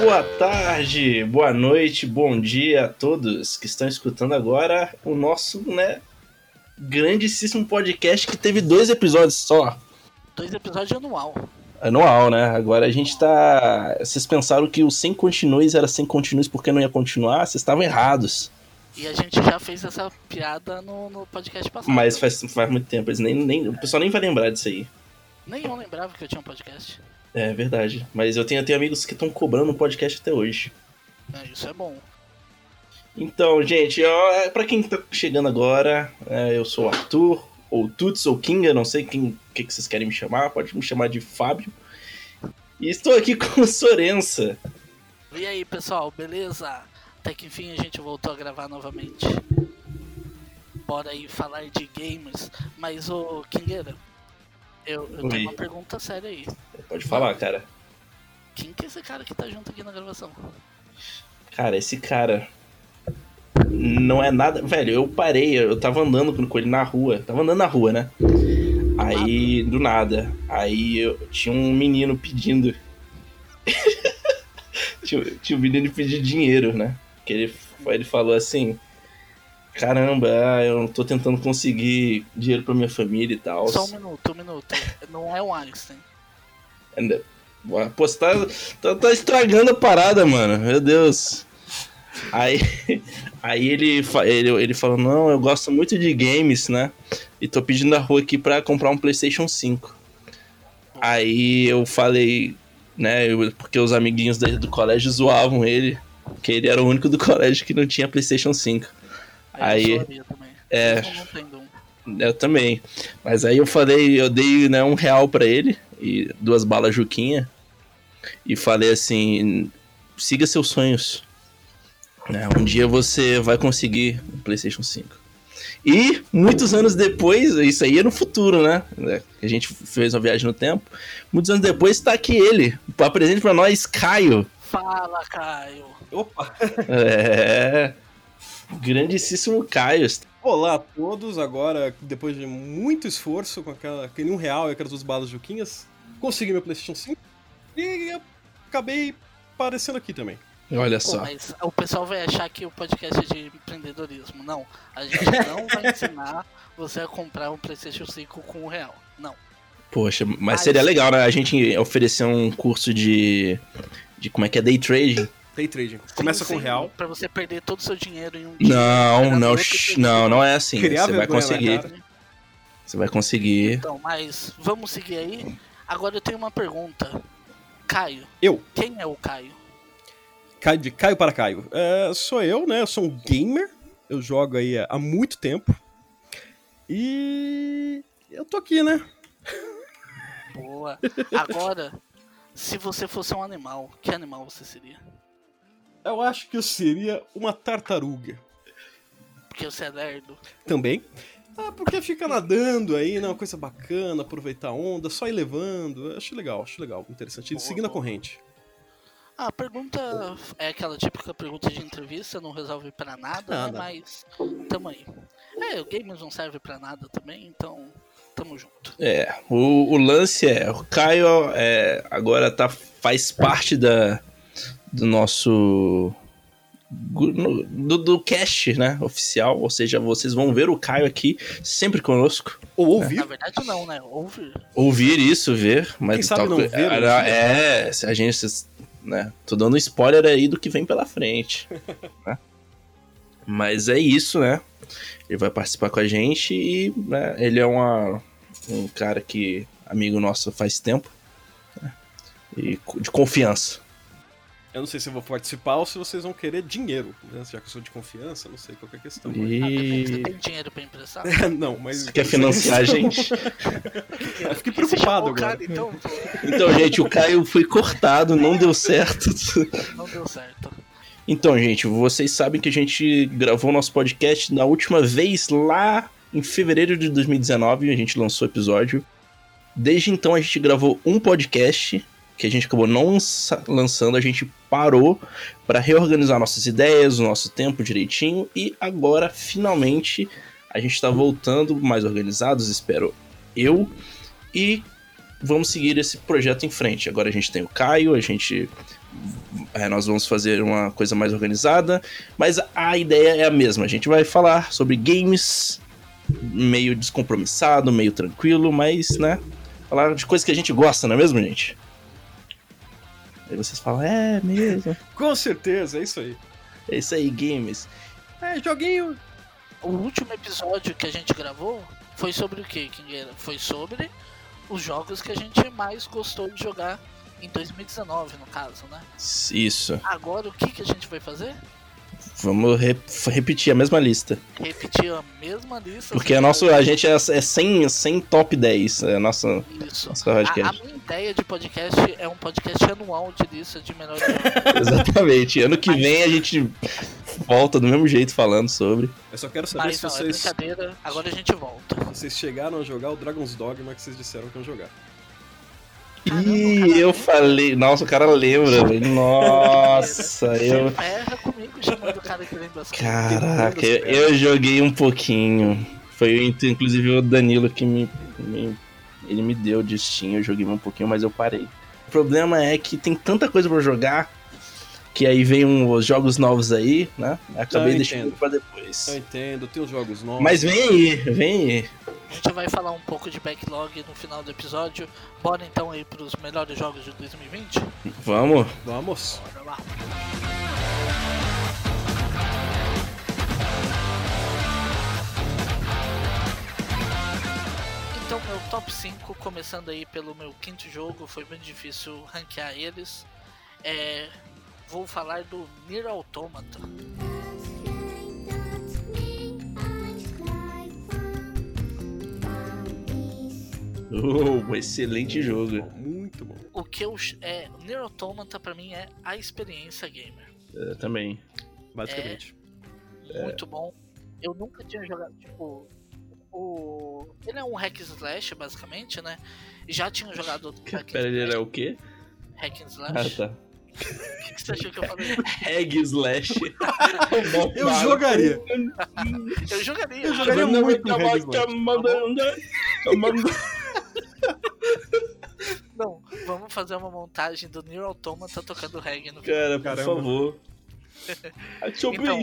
boa tarde, boa noite, bom dia a todos que estão escutando agora o nosso, né, grandíssimo podcast que teve dois episódios só. Dois episódios anual. Anual, né? Agora a gente tá. Vocês pensaram que o sem continues era sem continues porque não ia continuar? Vocês estavam errados. E a gente já fez essa piada no, no podcast passado. Mas faz, faz muito tempo, eles nem, nem, o pessoal nem vai lembrar disso aí. Nenhum lembrava que eu tinha um podcast. É verdade. Mas eu tenho, tenho amigos que estão cobrando um podcast até hoje. É, isso é bom. Então, gente, ó, é, pra quem tá chegando agora, é, eu sou o Arthur, ou Tuts, ou King, eu não sei quem que, que vocês querem me chamar, pode me chamar de Fábio. E estou aqui com o Sorença. E aí, pessoal, beleza? Até que enfim a gente voltou a gravar novamente. Bora aí falar de games. Mas, ô, Kingueira, eu, eu tenho uma pergunta séria aí. Pode falar, cara. Quem que é esse cara que tá junto aqui na gravação? Cara, esse cara não é nada. Velho, eu parei, eu tava andando com ele na rua. Tava andando na rua, né? Aí, do nada. Aí eu, tinha um menino pedindo. tinha, tinha um menino pedindo dinheiro, né? Que ele, ele falou assim: Caramba, ah, eu tô tentando conseguir dinheiro pra minha família e tal. Só um minuto, um minuto. Não é o Einstein. Ainda- Pô, você tá, tá, tá estragando a parada, mano. Meu Deus. Aí, aí ele, ele, ele falou, não, eu gosto muito de games, né? E tô pedindo na rua aqui pra comprar um Playstation 5. Aí eu falei, né, porque os amiguinhos do colégio zoavam ele, que ele era o único do colégio que não tinha Playstation 5. Aí- eu também. é. Eu também. Mas aí eu falei, eu dei né, um real pra ele e duas balas Juquinha. E falei assim: siga seus sonhos. Né, um dia você vai conseguir um PlayStation 5. E muitos anos depois, isso aí é no futuro, né? né, A gente fez uma viagem no tempo. Muitos anos depois tá aqui ele. Apresente pra nós, Caio. Fala, Caio. Opa! É. Grandíssimo Caio. Olá a todos, agora, depois de muito esforço com aquela, aquele um real e aquelas duas balas juquinhas, consegui meu Playstation 5 e acabei aparecendo aqui também. Olha Pô, só. mas o pessoal vai achar que o podcast é de empreendedorismo. Não, a gente não vai ensinar você a comprar um PlayStation 5 com um real. Não. Poxa, mas Mas- seria legal, né? A gente oferecer um curso de. de como é que é? Day trading. Day trading. Começa Sim, com sim, real. Pra você perder todo o seu dinheiro em um dia. Não, não, dia. não, não é assim. Criar Você vai conseguir. cara. Você vai conseguir. Então, mas vamos seguir aí. Agora eu tenho uma pergunta. Caio, Eu, quem é o Caio? Caio, de Caio para Caio. É, sou eu, né? Eu sou um gamer. Eu jogo aí há muito tempo. E eu tô aqui, né? Boa. Agora, se você fosse um animal, que animal você seria? Eu acho que eu seria uma tartaruga. Porque você é lerdo. Também. Ah, porque fica nadando aí, né? Uma coisa bacana, aproveitar a onda, só ir levando. Eu Acho legal, acho legal, interessante. E Boa, seguindo a boa. corrente. Ah, a pergunta é aquela típica pergunta de entrevista, não resolve pra nada, Nada. né? Mas tamo aí. É, o games não serve pra nada também, então tamo junto. É, o, o lance é, o Caio é, agora tá, faz parte da, do nosso. Do, do cast, né? Oficial. Ou seja, vocês vão ver o Caio aqui sempre conosco. Ou Na ouvir. verdade não, né? Ouvir. Ouvir isso, ver, mas Quem sabe não ver, é, né? é, se a gente, né? Tô dando spoiler aí do que vem pela frente. né? Mas é isso, né? Ele vai participar com a gente e né, ele é uma, um cara que amigo nosso faz tempo né? e de confiança. Eu não sei se eu vou participar ou se vocês vão querer dinheiro. Né? Já que eu sou de confiança, não sei qualquer questão. mas- Ah, depende, você E tem dinheiro pra emprestar? não, mas. você quer financiar a gente? Eu fiquei Você preocupado o cara, agora. então Então, gente, o Caio foi cortado, não deu certo. não deu certo. Então, gente, vocês sabem que a gente gravou nosso podcast na última vez lá em fevereiro de 2019, a gente lançou o episódio. Desde então a gente gravou um podcast que a gente acabou não lança- lançando, a gente parou para reorganizar nossas ideias, o nosso tempo direitinho e agora finalmente a gente está voltando mais organizados, espero eu, e vamos seguir esse projeto em frente. Agora a gente tem o Caio, a gente é, nós vamos fazer uma coisa mais organizada, mas a ideia é a mesma. A gente vai falar sobre games meio descompromissado, meio tranquilo, mas, né? Falar de coisas que a gente gosta, não é mesmo, gente? Aí vocês falam, é mesmo. Com certeza, é isso aí. É isso aí, games. É, joguinho. O último episódio que a gente gravou foi sobre o que, Kingueira? Foi sobre os jogos que a gente mais gostou de jogar em 2019, no caso, né? Isso. Agora o que, que a gente vai fazer? Vamos re- repetir a mesma lista. Repetir a mesma lista. Porque a, nosso, a gente é, é 100, 100 top 10. É a nossa, Isso. nossa A, a podcast. minha ideia de podcast é um podcast anual de lista de melhores. Exatamente. Ano que vem a gente volta do mesmo jeito falando sobre. Eu só quero saber Mas se não, é vocês, brincadeira. Agora a gente volta. vocês chegaram a jogar o Dragon's Dogma que vocês disseram que iam jogar. Cara Ih, eu falei. Nossa, o cara lembra, velho. Nossa, eu. Você erra comigo chamando o cara que lembra as coisas. Caraca, eu, eu joguei um pouquinho. Foi inclusive o Danilo que me, me- Ele me deu de Steam, eu joguei um pouquinho, mas eu parei. O problema é que tem tanta coisa pra jogar que aí vem um- os jogos novos aí, né? Acabei Eu deixando pra depois. Eu entendo, tem os jogos novos. Mas vem aí, vem aí. A gente vai falar um pouco de backlog no final do episódio. Bora então aí pros melhores jogos de 2020? Vamos. Vamos. Bora lá. Então, meu top 5, começando aí pelo meu quinto jogo, foi bem difícil ranquear eles. É, vou falar do Nier Automata. Oh, excelente jogo. Muito bom. O que eu. É, Nier Automata pra mim é a experiência gamer. Eu também. Basicamente. muito bom. Eu nunca tinha jogado, tipo, o ele é um hack and slash basicamente, né? Já tinha jogado outro hack and Pera, ele slash, era o quê? hack and Ah, slash. tá. O que você achou que eu falei? Egg Slash. Eu jogaria. Eu jogaria. Eu jogaria muito Egg Slash. Não, vamos fazer uma montagem do Nier Automata tocando reggae no Cara, por Caramba. favor. Achou Então,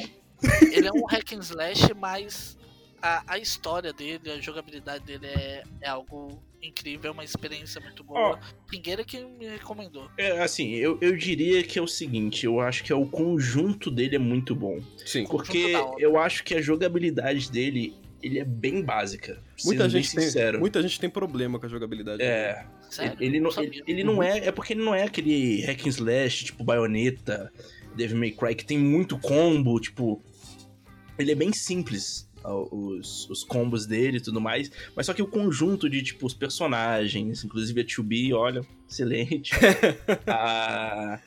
ele é um hack and slash, mas a, a história dele, a jogabilidade dele é, é algo incrível, é uma experiência muito boa. Pingueira que me recomendou. É, assim, eu, eu diria que é o seguinte, eu acho que é o conjunto dele é muito bom. Sim. Porque eu acho que a jogabilidade dele, ele é bem básica. Muita sendo bem gente, tem, sincero. muita gente tem problema com a jogabilidade. É, Sério? ele, não, ele, ele não é. É porque ele não é aquele hack and slash, tipo Bayonetta, Devil May Cry, que tem muito combo, tipo. Ele é bem simples, os, os combos dele e tudo mais. Mas só que o conjunto de, tipo, os personagens, inclusive a 2B, olha, excelente. a,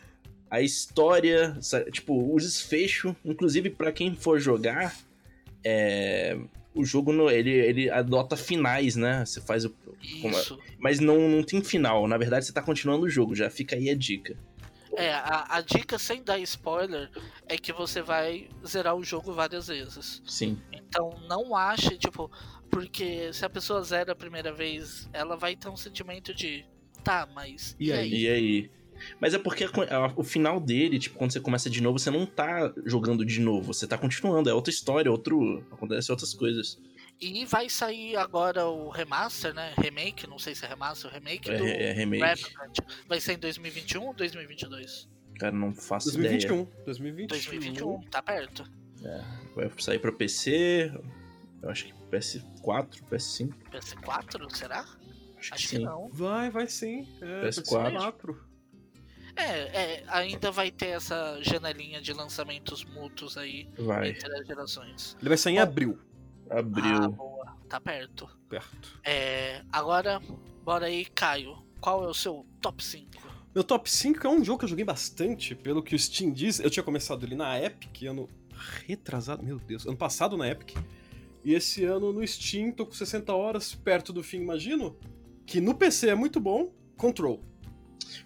a história, tipo, o desfecho, inclusive pra quem for jogar, é, o jogo no- ele, ele adota finais, né? Você faz o. Isso. Mas não, não tem final. Na verdade, você tá continuando o jogo. Já fica aí a dica. É, a, a dica sem dar spoiler é que você vai zerar o jogo várias vezes. Sim. Então não ache, tipo, porque se a pessoa zera a primeira vez, ela vai ter um sentimento de. Tá, mas. E aí? E aí? Mas é porque a- a- o final dele, tipo, quando você começa de novo, você não tá jogando de novo. Você tá continuando. É outra história, outro. Acontece outras coisas. E vai sair agora o remaster, né? Remake, não sei se é remaster ou remake É, do é remake. Revenant. Vai ser em 2021 ou 2022? Cara, não faço ideia. 2021. 2021. 2021, tá perto. Vai sair pra PC. Eu acho que PS4, PS5. PS4, será? Acho, Acho que que não. Vai, vai sim. É, PS4. PS4. É, é, ainda vai ter essa janelinha de lançamentos mútuos aí Vai. entre as gerações. Ele vai sair em Bom. abril. Ah, boa. Tá perto. Perto. É, agora, bora aí, Caio. Qual é o seu top 5? Meu top 5 é um jogo que eu joguei bastante, pelo que o Steam diz. Eu tinha começado ele na Epic, ano retrasado, meu Deus, ano passado na Epic. E esse ano no Steam, tô com 60 horas, perto do fim, imagino. Que no PC é muito bom. Control.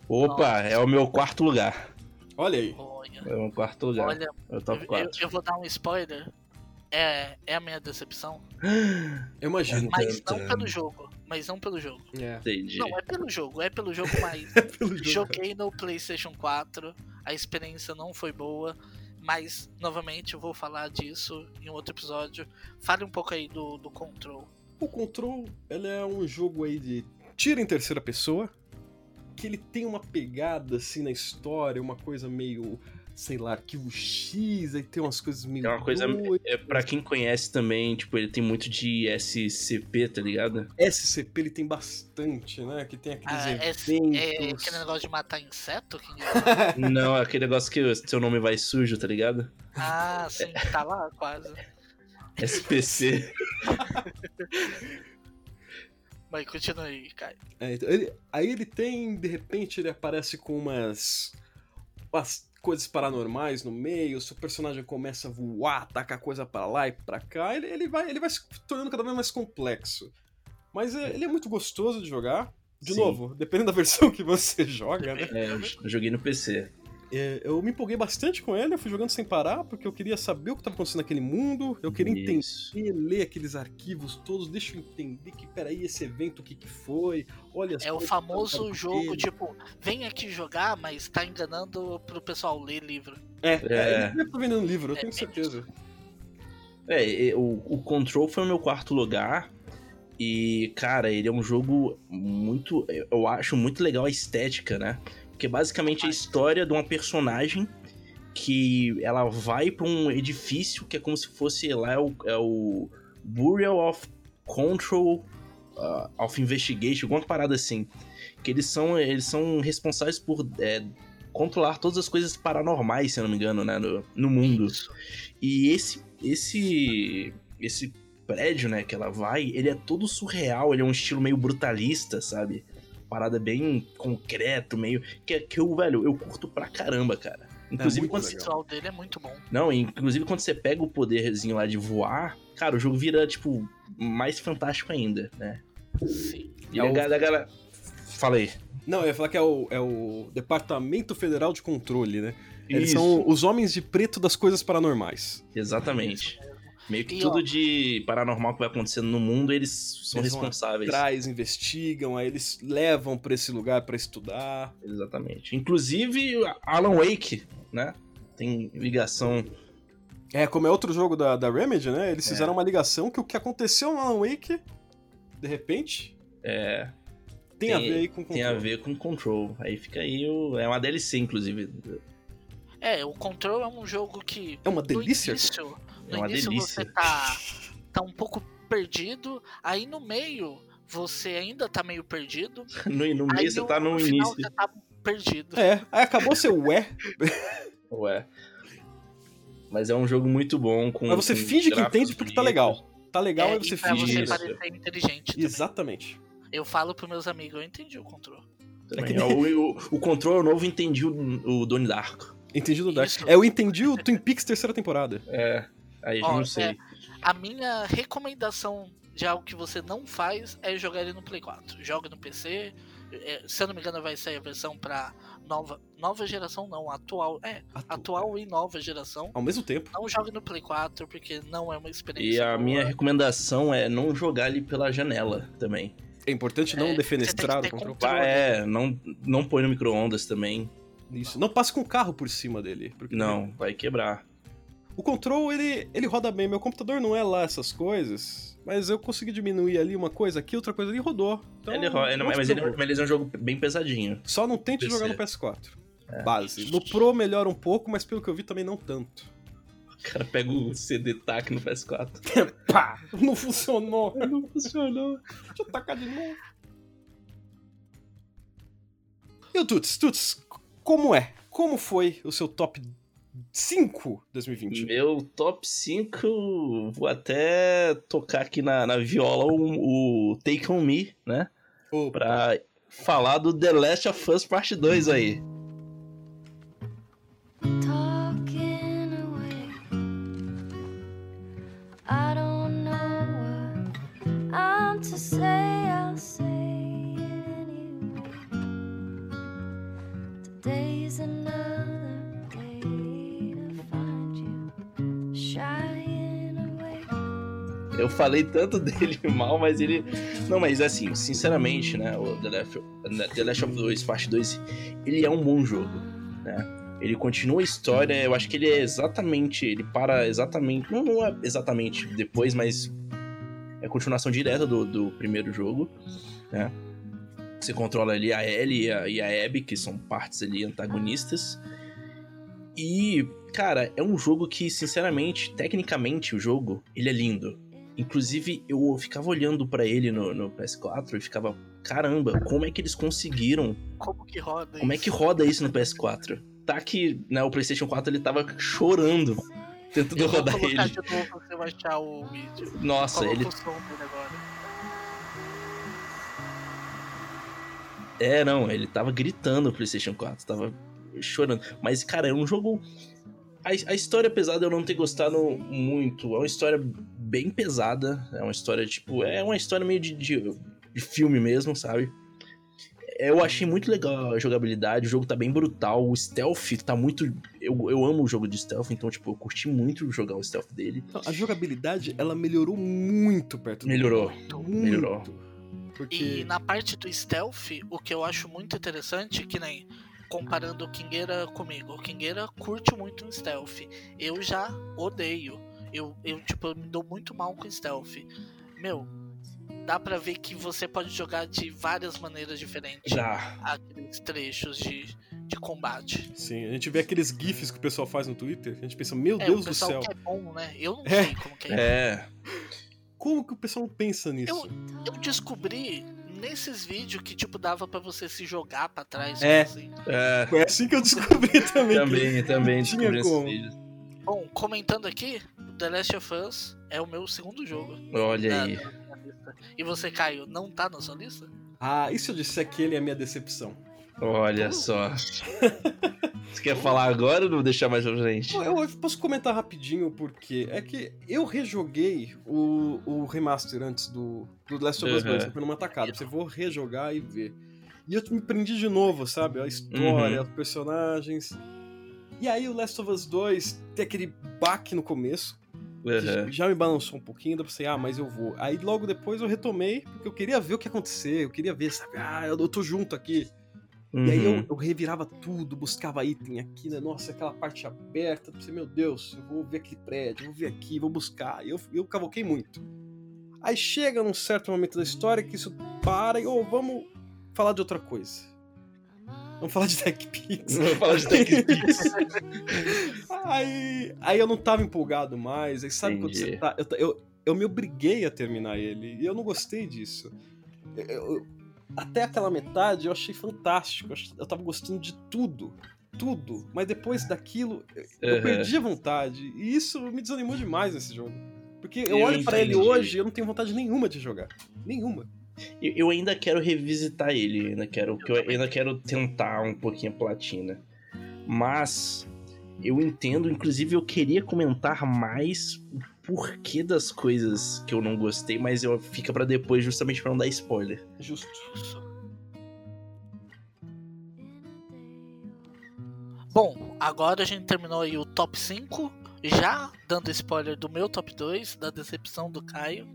Opa, é o meu quarto lugar. Olha aí. Olha, É o meu quarto lugar. olha é o eu, top eu- 4. eu vou dar um spoiler. É, é a minha decepção. Eu imagino. Mas não pelo jogo. Mas não pelo jogo. É, Entendi. Não, é pelo jogo. É pelo jogo, mas pelo jogo. joguei no PlayStation 4. a experiência não foi boa. Mas, novamente, eu vou falar disso em outro episódio. Fale um pouco aí do, do Control. O Control, ele é um jogo aí de tiro em terceira pessoa, que ele tem uma pegada assim na história, uma coisa meio, sei lá, arquivo X, aí tem umas coisas meio. É uma coisa. doidas. É, pra quem conhece também, tipo, ele tem muito de SCP, tá ligado? SCP ele tem bastante, né? Que tem aqueles Ah, é, eventos. é aquele negócio de matar inseto? King? Não, aquele negócio que o seu nome vai sujo, tá ligado? Ah, sim, tá lá quase. SPC. Mas continue aí, Caio. É, então, ele- aí ele tem, de repente, ele aparece com umas, umas coisas paranormais no meio, seu personagem começa a voar, tacar coisa pra lá e pra cá, ele, ele vai, ele vai se tornando cada vez mais complexo. Mas é- ele é muito gostoso de jogar. De Sim. novo, dependendo da versão que você joga, né? É, eu joguei no PC. É, eu me empolguei bastante com ele, eu fui jogando sem parar, porque eu queria saber o que estava acontecendo naquele mundo, eu queria entender Isso. ler aqueles arquivos todos, deixa eu entender que, peraí, esse evento, o que que foi, olha É o famoso tá jogo, dele. tipo, vem aqui jogar, mas tá enganando pro pessoal ler livro. É, É. é. ele estar vendendo livro, eu É tenho certeza. É, o, o Control foi o meu quarto lugar. E, cara, ele é um jogo muito. Eu acho muito legal a estética, né? Basicamente é a história de uma personagem que ela vai pra um edifício que é como se fosse lá é o, é o Bureau of Control uh, of Investigation, alguma parada assim. Que eles são, eles são responsáveis por é, controlar todas as coisas paranormais, se eu não me engano, né? No, no mundo. E esse esse esse prédio, né, que ela vai, ele é todo surreal, ele é um estilo meio brutalista, sabe? Parada bem concreto, meio que que eu, velho, eu curto pra caramba, cara. Inclusive muito quando O você, legal. visual dele é muito bom. não, inclusive quando você pega o poderzinho lá de voar, cara, o jogo vira tipo mais fantástico ainda, né? Sim. E É a o- galera, a galera falei. Não, eu ia falar que é o, é o Departamento Federal de Controle, né? Eles Isso, são os homens de preto das coisas paranormais. exatamente. Meio que E, tudo ó, de paranormal que vai acontecendo no mundo, eles são Eles responsáveis. Traz, investigam, aí eles levam pra esse lugar pra estudar. Exatamente. Inclusive, Alan Wake, né? Tem ligação. É, como é outro jogo da, da Remedy, né? Eles É. fizeram uma ligação que o que aconteceu no Alan Wake, de repente, É, tem, Tem- a ver aí com tem a ver com Control. Aí fica aí o. É uma DLC, inclusive. É, o Control é um jogo que. É uma delícia? início, no É uma início delícia. você tá, tá um pouco perdido, aí no meio você ainda tá meio perdido. No, no meio você tá no, final início. você tá perdido. É, aí acabou seu ué, Ué. Mas é um jogo muito bom. Com, mas você com finge que entende porque tá legal. Tá legal, É, aí você e pra finge. você isso. parecer inteligente. também. Exatamente. Eu falo pros meus amigos, eu entendi o Control. Também. É que É o, o, o Control novo entendi o, o Donnie Darko. Entendi do Dark. Isso. É, eu entendi o Twin Peaks terceira temporada. É. Aí eu Ó, não sei. é, A minha recomendação de algo que você não faz é jogar ele no Play 4. Joga no PC. é, se eu não me engano, vai sair a versão pra nova, nova geração, não, atual. É, Atu- atual e nova geração. Ao mesmo tempo. Não jogue no Play 4 porque não é uma experiência. E a boa. minha recomendação é não jogar ele pela janela também. É importante não É, defenestrar o controle. controle. Ah, é, não, não põe no micro-ondas também. Isso. Não passe com o carro por cima dele. porque Não, vai quebrar. O control, ele, ele roda bem. Meu computador não é lá essas coisas, mas eu consegui diminuir ali uma coisa aqui, outra coisa ali, rodou. Então, ele, ro- ele- não mas ele, mas é um jogo bem pesadinho. Só não tente PC. jogar no PS4. Base. No Pro melhora um pouco, mas pelo que eu vi também não tanto. O cara pega o CD TAC no PS4. Pá! Não funcionou. Não funcionou. Deixa eu tacar de novo. E o Tuts? Tuts, como é? Como foi o seu top 5 2020? Meu top 5, vou até tocar aqui na, na viola o, o Take On Me, né? Opa. Pra falar do The Last of Us Parte 2 aí. Eu falei tanto dele mal, mas ele. Não, mas assim, sinceramente, né? O The Last, The Last of Us Parte 2, ele é um bom jogo, né? Ele continua a história, eu acho que ele é exatamente. Ele para exatamente. Não, não é exatamente depois, mas é continuação direta do, do primeiro jogo, né? Você controla ali a Ellie e a, e a Abby, que são partes ali antagonistas. E, cara, é um jogo que, sinceramente, tecnicamente, o jogo, ele é lindo. Inclusive, eu ficava olhando pra ele no, no PS4 e ficava, caramba, como é que eles conseguiram? Como que roda Como é que roda isso no PS4? Tá que, né, o PlayStation 4 ele tava chorando tentando Eu rodar ele. de novo você baixar o vídeo. Nossa, Coloca ele o som dele agora. É, não, ele tava gritando o PlayStation 4, tava chorando. Mas, cara, é um jogo. A, a história, apesar de eu não ter gostado muito, é uma história bem pesada. É uma história, tipo, é uma história meio de, de, de filme mesmo, sabe? Eu achei muito legal a jogabilidade, o jogo tá bem brutal, o stealth tá muito. Eu, eu amo o jogo de stealth, então, tipo, eu curti muito jogar o stealth dele. Então, a jogabilidade, ela melhorou muito perto do Melhorou. Muito. Melhorou. Porque... E na parte do stealth, o que eu acho muito interessante, que nem comparando o Kingueira comigo. O Kingueira curte muito stealth. Eu já odeio. Eu, eu tipo, eu me dou muito mal com stealth. Meu, dá pra ver que você pode jogar de várias maneiras diferentes. Já. Aqueles trechos de, de combate. Sim, a gente vê aqueles gifs que o pessoal faz no Twitter, a gente pensa, meu É, Deus do céu, que é bom, né? Eu não É. sei como que é. É. como que o pessoal pensa nisso? Eu, eu descobri nesses vídeos que, tipo, dava pra você se jogar pra trás. É. Assim. É. Foi assim que eu descobri também. Também, também tinha descobri esses vídeos. Bom, comentando aqui, The Last of Us é o meu segundo jogo. Olha da- aí. E você, Caio, não tá na sua lista? Ah, e se eu disser que ele é a minha decepção? Olha só. Você quer falar agora ou não deixar mais pra frente? Eu, eu posso comentar rapidinho porque é que eu rejoguei o, o remaster antes do, do Last of Us Uhum. 2, foi numa tacada. Você vou rejogar e ver. E eu me prendi de novo, sabe? A história, Uhum. os personagens. E aí o Last of Us 2 tem aquele baque no começo, Uhum. já me balançou um pouquinho, dá pra pensar, ah, mas eu vou. Aí logo depois eu retomei, porque eu queria ver o que ia acontecer, eu queria ver, sabe? Ah, eu tô junto aqui. E aí Uhum. eu, eu revirava tudo, buscava item aqui, né? Nossa, aquela parte aberta. Eu pensei, meu Deus, eu vou ver aquele prédio, eu vou ver aqui, vou buscar. E eu, eu cavoquei muito. Aí chega num certo momento da história que isso para e, ô, vamos falar de outra coisa. Vamos falar de TechPix. Vamos falar de TechPix. aí, aí eu não tava empolgado mais. Aí sabe quando Entendi. você tá. Eu, eu, eu me obriguei a terminar ele. E eu não gostei disso. Eu- eu- até aquela metade eu achei fantástico. Eu, eu tava gostando de tudo. Tudo. Mas depois daquilo, eu Uhum. perdi a vontade. E isso me desanimou demais nesse jogo. Porque eu, Eu olho pra ele hoje e eu não tenho vontade nenhuma de jogar. Nenhuma. Eu, eu ainda quero revisitar ele, ainda quero, porque eu ainda quero tentar um pouquinho a platina. Mas eu entendo, inclusive eu queria comentar mais o porquê das coisas que eu não gostei, mas eu fica pra depois justamente pra não dar spoiler. Justo. Bom, agora a gente terminou aí o top 5, já dando spoiler do meu top 2, da decepção do Caio.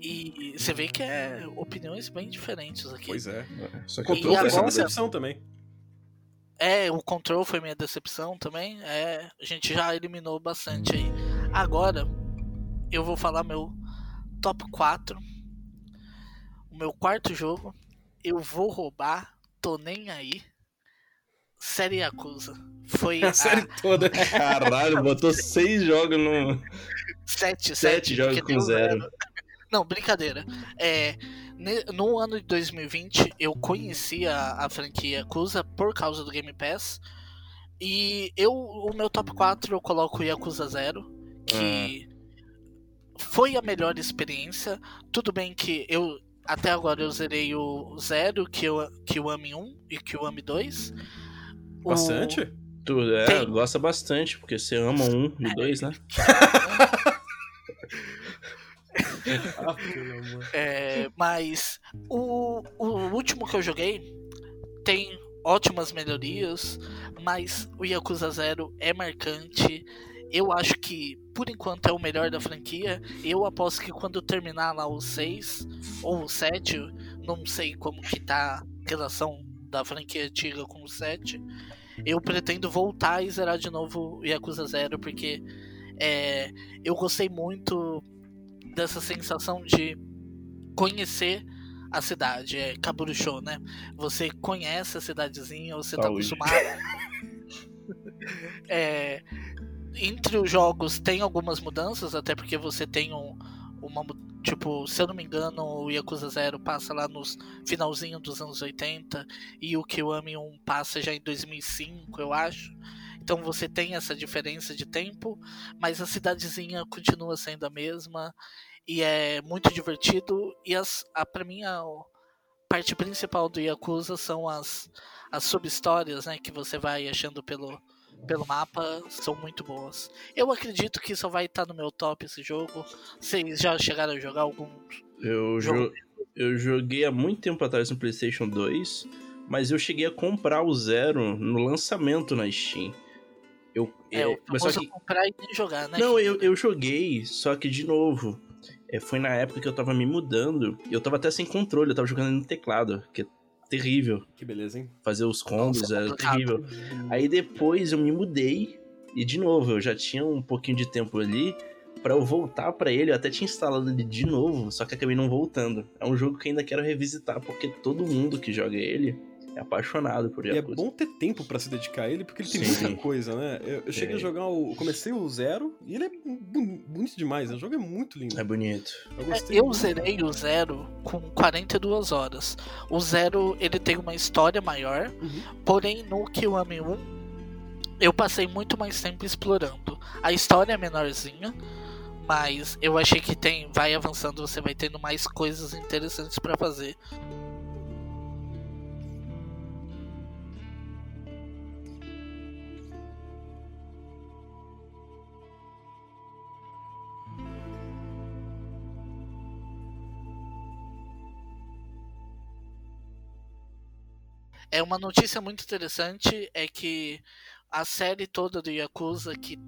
E você vê que é opiniões bem diferentes aqui. Pois é. Só que Control E foi essa decepção também. É, o Control foi minha decepção também. É, a gente já eliminou bastante aí. Agora, eu vou falar meu top 4. O meu quarto jogo. Eu vou roubar, tô nem aí. Série Yakuza. Foi A a série toda. Caralho, botou seis jogos no. 7, Sete 7 jogos com zero. Não, brincadeira. É, no ano de 2020, eu conheci a, a franquia Yakuza por causa do Game Pass. E eu, o meu top 4 eu coloco Yakuza 0, que foi a melhor experiência. Tudo bem que eu até agora eu zerei o 0, que eu, que o AMI 1 e que o AMI 2. O- Bastante? Tu, é, Tem. gosta bastante, porque você ama um e o dois, né? É, mas o, o último que eu joguei tem ótimas melhorias, mas o Yakuza Zero é marcante. Eu acho que, por enquanto, é o melhor da franquia. Eu aposto que quando terminar lá o 6 ou o 7, não sei como que tá a relação da franquia antiga com o 7. eu pretendo voltar e zerar de novo o Yakuza Zero, porque é, eu gostei muito dessa sensação de conhecer a cidade, é Kaburusho, né? Você conhece a cidadezinha, você tá Saúde. acostumado. É, entre os jogos tem algumas mudanças, até porque você tem um, uma. Tipo, se eu não me engano, o Yakuza Zero passa lá nos finalzinho dos anos 80 e o Kiwami 1 passa já em 2005, eu acho. Então você tem essa diferença de tempo, mas a cidadezinha continua sendo a mesma e é muito divertido. E as, a, pra mim, a parte principal do Yakuza são as, as sub-histórias né, que você vai achando pelo, pelo mapa, são muito boas. Eu acredito que só vai estar no meu top esse jogo. Vocês já chegaram a jogar algum. Eu, Jogo. jo- eu joguei há muito tempo atrás no PlayStation 2, mas eu cheguei a comprar o Zero no lançamento na Steam. Eu, É, é, o mas só que, comprar e jogar, né? não, eu, eu joguei, só que de novo, é, foi na época que eu tava me mudando e eu tava até sem controle, eu tava jogando no teclado, que é terrível. Que beleza, hein? Fazer os combos Nossa, é era complicado. terrível. Aí depois eu me mudei e de novo, eu já tinha um pouquinho de tempo ali pra eu voltar pra ele, eu até tinha instalado ele de novo, só que acabei não voltando. É um jogo que ainda quero revisitar porque todo mundo que joga ele é apaixonado por E é Yakuza. bom ter tempo pra se dedicar a ele, porque ele tem Sim. muita coisa, né? Eu, eu cheguei a É. jogar o. eu Comecei o zero e ele é bonito demais, né? O jogo é muito lindo. É bonito. Eu É, gostei. Eu muito. zerei o Zero com 42 horas. O Zero ele tem uma história maior, Uhum. porém no Kiwami 1 eu passei muito mais tempo explorando. A história é menorzinha, mas eu achei que tem, vai avançando, você vai tendo mais coisas interessantes pra fazer. É uma notícia muito interessante é que a série toda do Yakuza que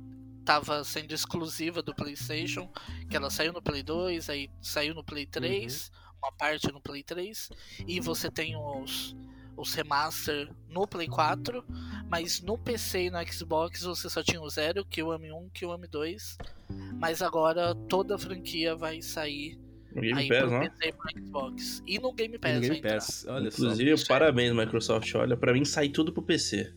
estava sendo exclusiva do PlayStation, que ela saiu no Play 2, aí saiu no Play 3, uma parte no Play 3, e você tem os os remaster no Play 4, mas no PC e no Xbox você só tinha o 0, Kiwami 1, Kiwami 2, mas agora toda a franquia vai sair Game aí Pass, pro né? E Xbox. E no Game E Pass no Game entrar. Pass, olha Inclusive, só. parabéns, Microsoft. Olha, pra mim sai tudo pro PC.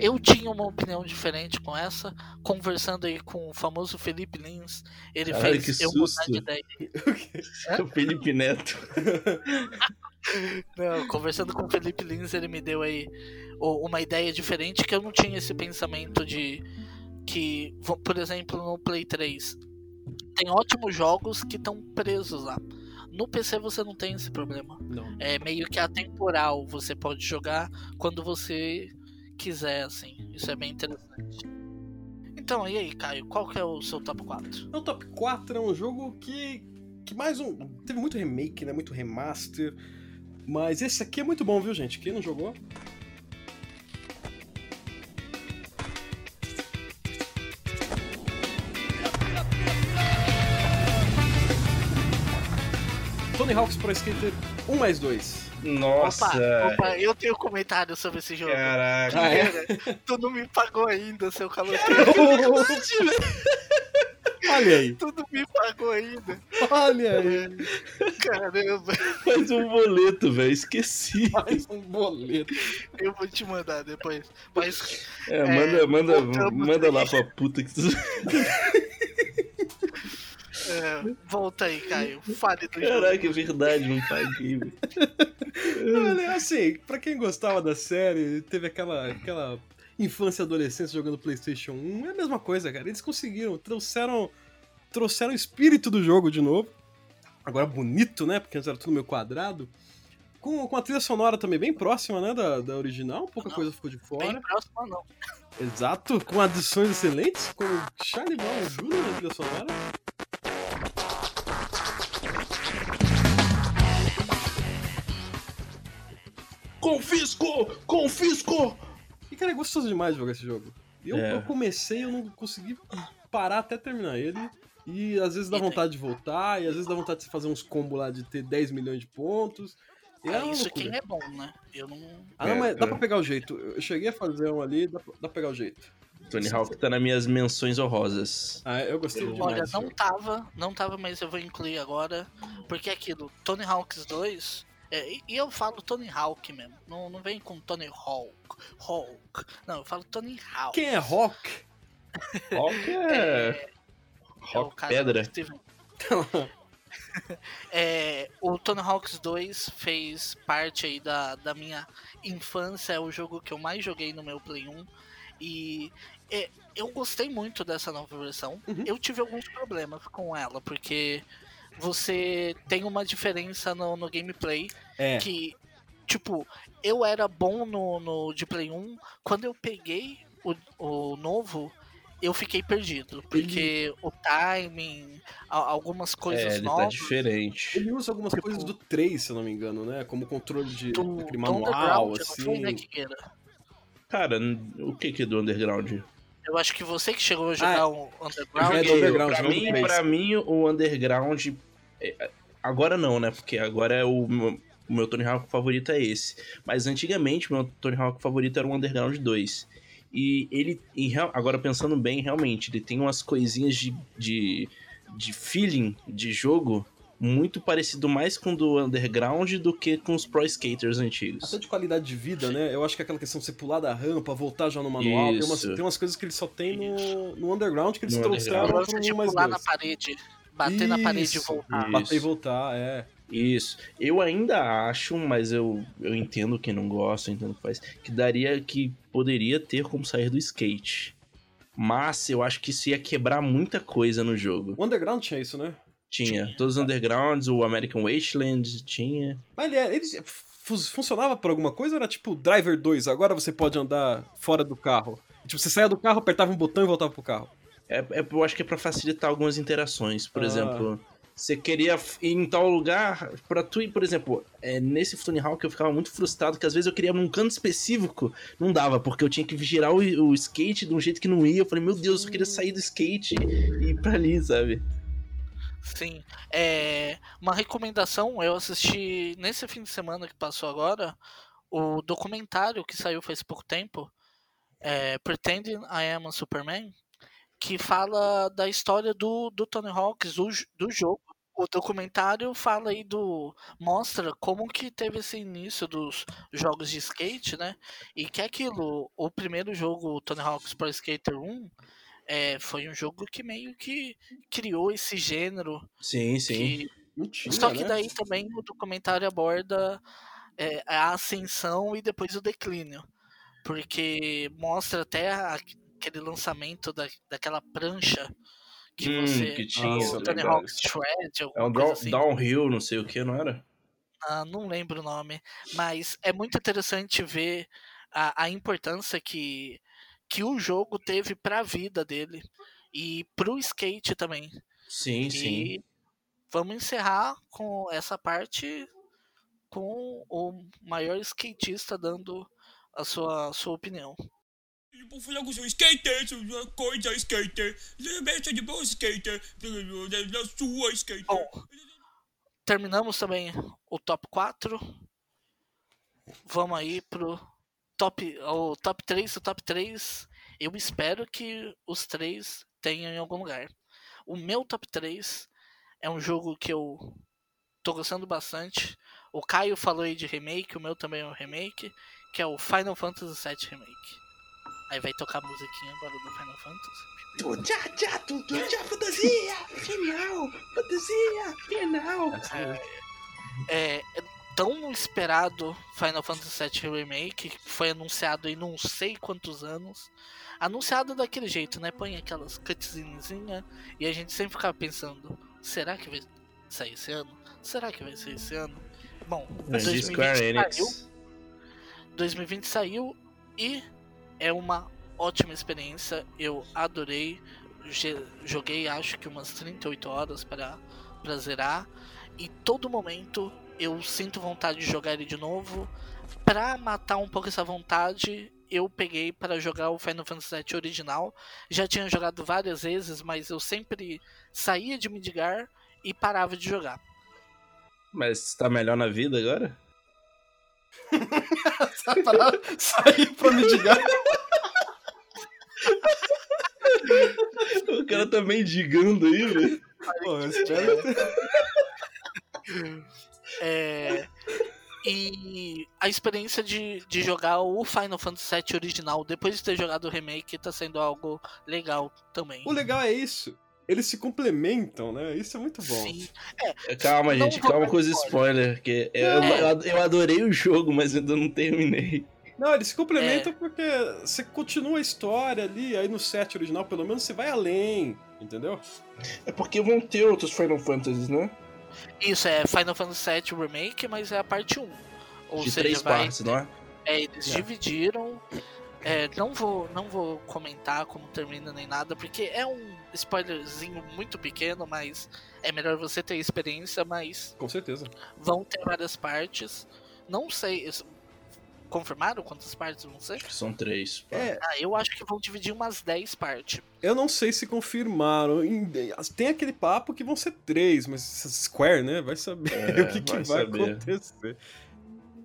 Eu tinha uma opinião diferente com essa, conversando aí com o famoso Felipe Lins, ele Caralho, fez que eu mudar susto. de ideia. O Felipe Neto. Não, conversando com o Felipe Lins, ele me deu aí uma ideia diferente que eu não tinha esse pensamento de que, por exemplo, no Play 3 tem ótimos jogos que estão presos lá. No PC você não tem esse problema. Não. É meio que atemporal, você pode jogar quando você quiser, assim. Isso é bem interessante. Então, e aí, Caio, qual que é o seu top 4? O top 4 é um jogo que. que mais um. Teve muito remake, né? Muito remaster. Mas esse aqui é muito bom, viu, gente? Quem não jogou? Tony Hawk's Pro Skater 1 mais 2. Nossa. Opa, opa, eu tenho comentário sobre esse jogo. Caraca. Ah, é? Tu não me pagou ainda, seu caloteiro. Olha aí, Tu não me pagou ainda. olha aí. Caramba, Faz um boleto, velho. Esqueci. Mais um boleto. eu vou te mandar depois. Mas É, manda, manda, manda aí. lá pra puta que tu. é, volta aí, Caio. Fale do jogo. Caraca, é verdade, não paguei. Olha, assim, pra quem gostava da série, teve aquela, aquela infância e adolescência jogando PlayStation 1, é a mesma coisa, cara. Eles conseguiram, trouxeram, trouxeram o espírito do jogo de novo. Agora bonito, né? Porque antes era tudo meio quadrado. Com, com a trilha sonora também bem próxima, né? Da, da original, pouca Não, coisa ficou de Bem fora. próximo, não. Exato, com adições excelentes, como Charlie Brown Jr. na trilha sonora. Confisco! Confisco! E, cara, é gostoso demais jogar esse jogo. Eu, É. eu comecei, eu não consegui parar até terminar ele. E às vezes dá vontade de voltar, e às vezes dá vontade de você fazer uns combos lá de ter 10 milhões de pontos. E É, uma isso quem é bom, né? Eu não. Ah, não, É, mas dá é. pra pegar o jeito. Eu cheguei a fazer um ali, dá pra, dá pra pegar o jeito. Tony Hawk tá nas minhas menções honrosas. Ah, eu gostei demais. Olha, não tava, não tava, mas eu vou incluir agora. Porque é aquilo, Tony Hawks 2. É, e eu falo Tony Hawk mesmo. Não, não vem com Tony Hawk. Hawk. Não, eu falo Tony Hawk. Quem é Rock? Hawk é. É o Rock cara Pedra. É, o Tony Hawks 2 fez parte aí da, da minha infância, é o jogo que eu mais joguei no meu Play 1. E é, eu gostei muito dessa nova versão. Uhum. Eu tive alguns problemas com ela, porque você tem uma diferença no, no gameplay É. que, tipo, eu era bom no, no de Play 1, quando eu peguei o, o novo, eu fiquei perdido. Porque o timing, a- algumas coisas É, ele tá novas. diferente. Ele usa algumas Tipo- coisas do 3, se eu não me engano, né? Como controle de do, manual, Underground, assim. foi, né? Cara, o que que é do Underground? Eu acho que você que chegou a jogar o Underground. É. Underground, pra, mim, pra mim, o Underground. é- Agora não, né? Porque agora é o meu, o meu Tony Hawk favorito é esse. Mas antigamente, o meu Tony Hawk favorito era o Underground 2. E ele. e agora pensando bem, realmente, ele tem umas coisinhas de, de, de feeling de jogo muito parecido mais com o do Underground do que com os Pro Skaters antigos. Até de qualidade de vida, né? Eu acho que aquela questão de você pular da rampa, voltar já no manual, tem umas, Isso. tem umas coisas que ele só tem no, no Underground que eles No trouxeram de 1 mais pular 2. na parede, bater na parede e Isso, voltar. Isso. Bater e voltar, é. Isso. Eu ainda acho, mas eu, eu entendo quem não gosta, eu entendo o que faz, que daria que poderia ter como sair do skate. Mas eu acho que isso ia quebrar muita coisa no jogo. O Underground tinha isso, né? Tinha. Tinha. Todos os undergrounds, o American Wasteland tinha. Mas ele, é- funcionava por alguma coisa ou era tipo Driver 2? Agora você pode andar fora do carro. Tipo, você saia do carro, apertava um botão e voltava pro carro. É, é- eu acho que é pra facilitar algumas interações. Por Ah. exemplo, você queria ir em tal lugar pra tu ir, por exemplo, é, nesse Tony Hawk eu ficava muito frustrado que às vezes eu queria num canto específico, não dava, porque eu tinha que girar o, o skate de um jeito que não ia. Eu falei, meu Deus, eu queria sair do skate e ir pra ali, sabe? Sim. É, uma recomendação, eu assisti nesse fim de semana que passou agora, o documentário que saiu faz pouco tempo, é, Pretending I Am a Superman, que fala da história do, do Tony Hawks, do, do jogo. O documentário fala aí do. mostra como que teve esse início dos jogos de skate, né? E que é aquilo, o primeiro jogo, Tony Hawk's Pro Skater 1, é, foi um jogo que meio que criou esse gênero Sim, sim. que tinha, só que né? daí também o documentário aborda é, a ascensão e depois o declínio. Porque mostra até a- aquele lançamento da, daquela prancha que Hum, você. que tinha, o Tony. Hawk's Shred, É um down- assim. downhill, não sei o que, não era? Ah, não lembro o nome. Mas é muito interessante ver a, a importância que, que o jogo teve pra vida dele. E pro skate também. Sim, sim. E vamos encerrar com essa parte com o maior skatista dando a sua, sua opinião. Vou falar com seu skater, sua coisa skater, lembre de bom skater, da sua skater. Bom, terminamos também o top 4. Vamos aí pro top, o top 3. O top 3, eu espero que os três tenham em algum lugar. O meu top 3 é um jogo que eu tô gostando bastante. O Caio falou aí de remake, o meu também é um remake, que é o Final Fantasy VII Remake. Aí vai tocar a musiquinha agora do Final Fantasy. Tchá, tchá, tu, tu, tchá, fantasia! Final! Fantasia! Final! é, é tão esperado Final Fantasy VII Remake, que foi anunciado em não sei quantos anos. Anunciado daquele jeito, né? Põe aquelas cutscenezinhas e a gente sempre ficava pensando: será que vai sair esse ano? Será que vai sair esse ano? Bom, É, de 2020 Square saiu, Enix. 2020 saiu e é uma ótima experiência. Eu adorei. Joguei acho que umas 38 horas para pra zerar. E todo momento eu sinto vontade de jogar ele de novo. Pra matar um pouco essa vontade, eu peguei para jogar o Final Fantasy VII original. Já tinha jogado várias vezes, mas eu sempre saía de Midgar e parava de jogar. Mas tá melhor na vida agora? pra sair pra mendigar. O cara tá mendigando aí, velho. Pô, ter- É, e a experiência de, de jogar o Final Fantasy VII original depois de ter jogado o remake tá sendo algo legal também. O legal é isso. Eles se complementam, né? Isso é muito bom. Sim. Calma, Não gente, calma com os spoiler. spoilers. Que eu, eu, eu adorei o jogo, mas ainda não terminei. Não, eles se complementam É. porque você continua a história ali, aí no set original, pelo menos, você vai além, entendeu? É porque vão ter outros Final Fantasies, né? Isso é Final Fantasy VII Remake, mas é a parte 1. Ou De seja, três vai, partes, não é? É, eles É. dividiram. É, não, vou, não vou comentar como termina nem nada, porque é um spoilerzinho muito pequeno, mas é melhor você ter experiência, mas Com certeza. vão ter várias partes. Não sei. Confirmaram quantas partes vão ser? São três. pá. É, Ah, eu acho que vão dividir umas 10 partes. eu não sei se confirmaram. Em- Tem aquele papo que vão ser três, mas Square, né? Vai saber É, o que, que vai acontecer.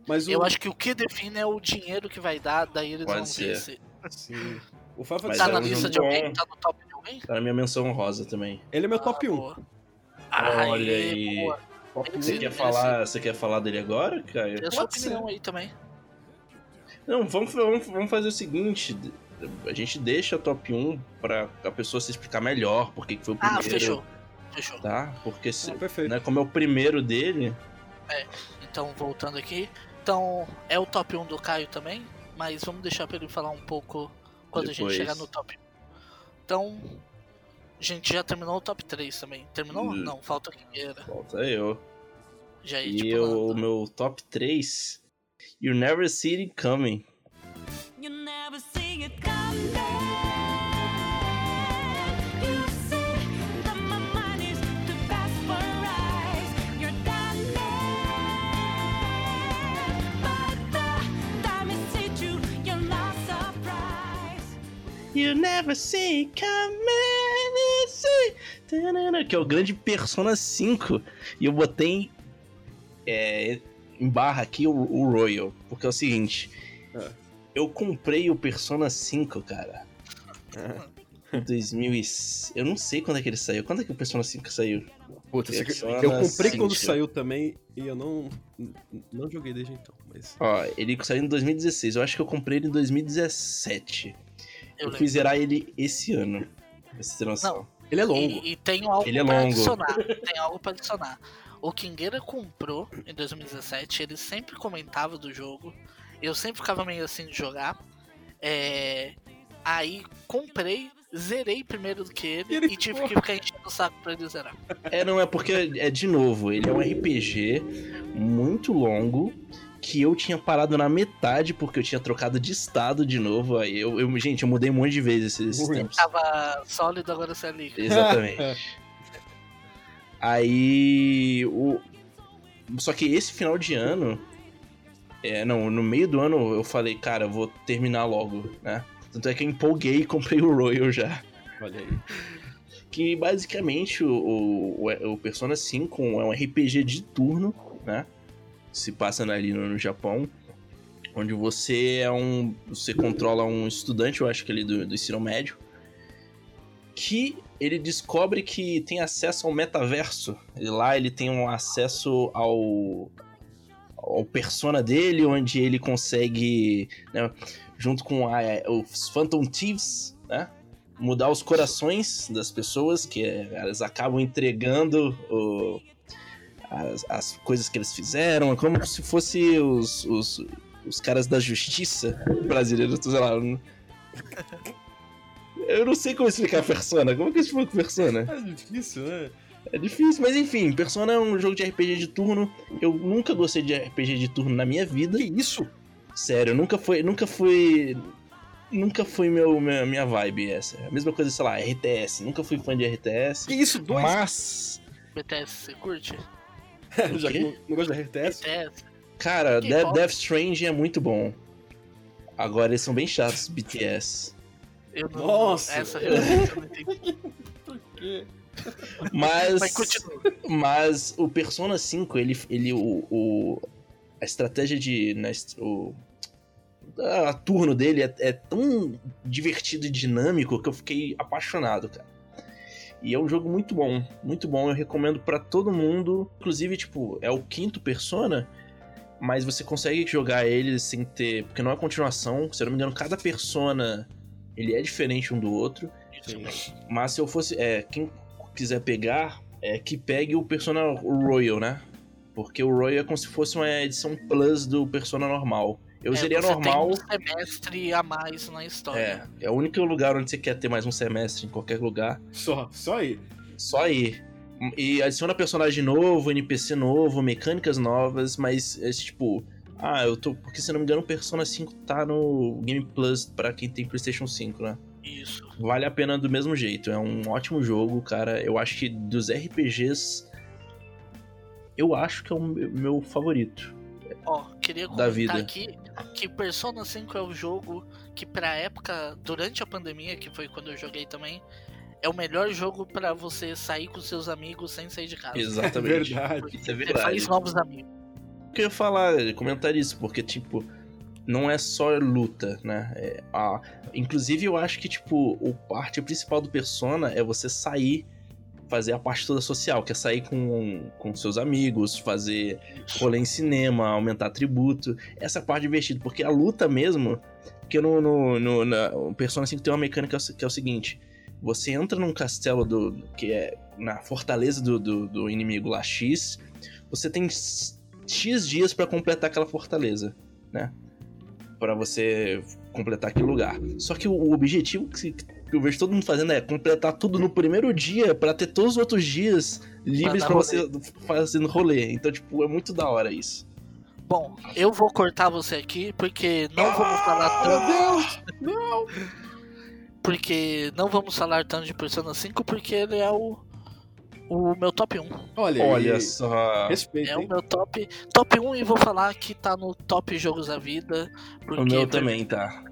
Mas o, Eu acho que o que define é o dinheiro que vai dar, daí eles Pode vão ser. ver se Sim. O Fantasy tá é na lista de alguém, tá no top de alguém. Tá na minha menção honrosa também. ele é meu top Ah, 1. boa. Olha Aê, aí. boa. Top Você quer, falar, você quer falar dele agora, Caio? Dê sua Pode ser. opinião aí também. Não, vamos, vamos, vamos fazer o seguinte. A gente deixa a top 1 pra a pessoa se explicar melhor porque que foi o primeiro. Ah, fechou. Fechou. Tá? Porque se, Ah, perfeito. né, como é o primeiro dele, Então, voltando aqui. Então, é o top 1 do Caio também, mas vamos deixar pra ele falar um pouco quando a Depois. gente chegar no top 1. Então, a gente já terminou o top 3 também. Terminou? Hum. Não, falta a primeira. volta eu. Já ia E tipo, eu- o meu top 3, You Never See It Coming. You never see it coming. You never see coming. see. Que é o grande Persona 5. E eu botei é, em barra aqui o, o Royal. Porque é o seguinte. É. Eu comprei o Persona 5, cara. Em 2000 e... Eu não sei quando é que ele saiu. Quando é que o Persona 5 saiu? Puta, Persona eu comprei quando 5. saiu também e eu não, não joguei desde então. Mas Ó, ele saiu em 2016. Eu acho que eu comprei ele em 2017. Eu, Eu fui zerar ele esse ano. Pra você ter noção. ele é longo. E, e tenho algo Ele é pra longo. adicionar. Tem algo pra adicionar. O Kingueira comprou em 2017, ele sempre comentava do jogo. Eu sempre ficava meio assim de jogar. É, Aí comprei, zerei primeiro do que ele E ele e tive ficou- que ficar enchendo o saco pra ele zerar. É, não é porque, é de novo, ele é um RPG muito longo que eu tinha parado na metade porque eu tinha trocado de estado de novo. Aí eu, eu- gente, eu mudei um monte de vezes esses Ui. tempos. Tava sólido, agora você é líquido. Exatamente. Aí o só que esse final de ano é, não, no meio do ano eu falei, cara, eu vou terminar logo, né? Tanto é que eu empolguei e comprei o Royal já. Olha aí. Que basicamente o, o, o Persona 5 é um RPG de turno, né? Se passa ali no, no Japão. Onde você é um. Você controla um estudante, eu acho que ele do, do ensino médio. Que ele descobre que tem acesso ao metaverso. E lá ele tem um acesso ao. ao persona dele, onde ele consegue. né, junto com a- os Phantom Thieves, né? mudar os corações das pessoas, que é, elas acabam entregando o- as, as coisas que eles fizeram, é como se fosse os, os, os caras da justiça brasileiros, sei lá. Eu não- sei como explicar Persona. Como que eu explico Persona? É difícil, né? É difícil, mas enfim, Persona é um jogo de RPG de turno. Eu nunca gostei de RPG de turno na minha vida. Que isso? Sério, nunca foi, nunca foi, nunca foi meu, minha, minha vibe essa. A mesma coisa, sei lá, RTS. Nunca fui fã de RTS. Que isso? Dois? Mas, BTS, você curte? Já que não, não gosto da RTS? BTS. cara, Que Death. Death Strange é muito bom. Agora eles são bem chatos, BTS. Eu não, Nossa. Essa referência eu não entendi. Por quê? Mas, Mas mas o Persona 5, ele, ele o, o, a estratégia de. né, o, a turno dele é, é tão divertido e dinâmico que eu fiquei apaixonado, cara. E é um jogo muito bom, muito bom. Eu recomendo pra todo mundo. Inclusive, tipo, é o quinto Persona, mas você consegue jogar ele sem ter. Porque não é continuação. Se eu não me engano, cada Persona ele é diferente um do outro. Sim. Mas se eu fosse. É, quem quiser pegar, é que pegue o Persona Royal, né? Porque o Royal é como se fosse uma edição plus do Persona normal. Eu É, seria você normal. Tem um semestre a mais na história. É, é o único lugar onde você quer ter mais um semestre em qualquer lugar. Só, só aí. Só aí. E adiciona personagem novo, NPC novo, mecânicas novas, mas é tipo. Ah, eu tô. Porque se não me engano, o Persona 5 tá no Game Plus pra quem tem PlayStation 5, né? Isso. Vale a pena do mesmo jeito. É um ótimo jogo, cara. Eu acho que dos RPGs. Eu acho que é o meu favorito. Ó, queria Da comentar vida. aqui que Persona 5 é o jogo que pra época, durante a pandemia, que foi quando eu joguei também, é o melhor jogo pra você sair com seus amigos sem sair de casa. Exatamente. Verdade. Isso é Você verdade. faz novos amigos. Que eu falar, comentar isso, porque, tipo, não é só luta, né? É, a, inclusive, eu acho que, tipo, o parte principal do Persona é você sair, fazer a parte toda social, que é sair com, com seus amigos, fazer rolê em cinema, aumentar atributo. Essa parte divertida, porque a luta mesmo, porque no, no, no na, o Persona 5 tem uma mecânica que é o seguinte, você entra num castelo do que é na fortaleza do, do, do inimigo lá X, você tem X dias pra completar aquela fortaleza, né? Pra você completar aquele lugar. Só que o, objetivo que, eu vejo todo mundo fazendo é completar tudo no primeiro dia pra ter todos os outros dias livres dar pra você fazendo rolê. Então, tipo, é muito da hora isso. Bom, eu vou cortar você aqui porque não vamos falar Meu tanto. Deus! Não! Porque não vamos falar tanto de Persona 5 porque ele é o, o meu top 1. Olha, Olha só. Respeito, É o hein? meu top, top 1 e vou falar que tá no top jogos da vida. O meu também tá.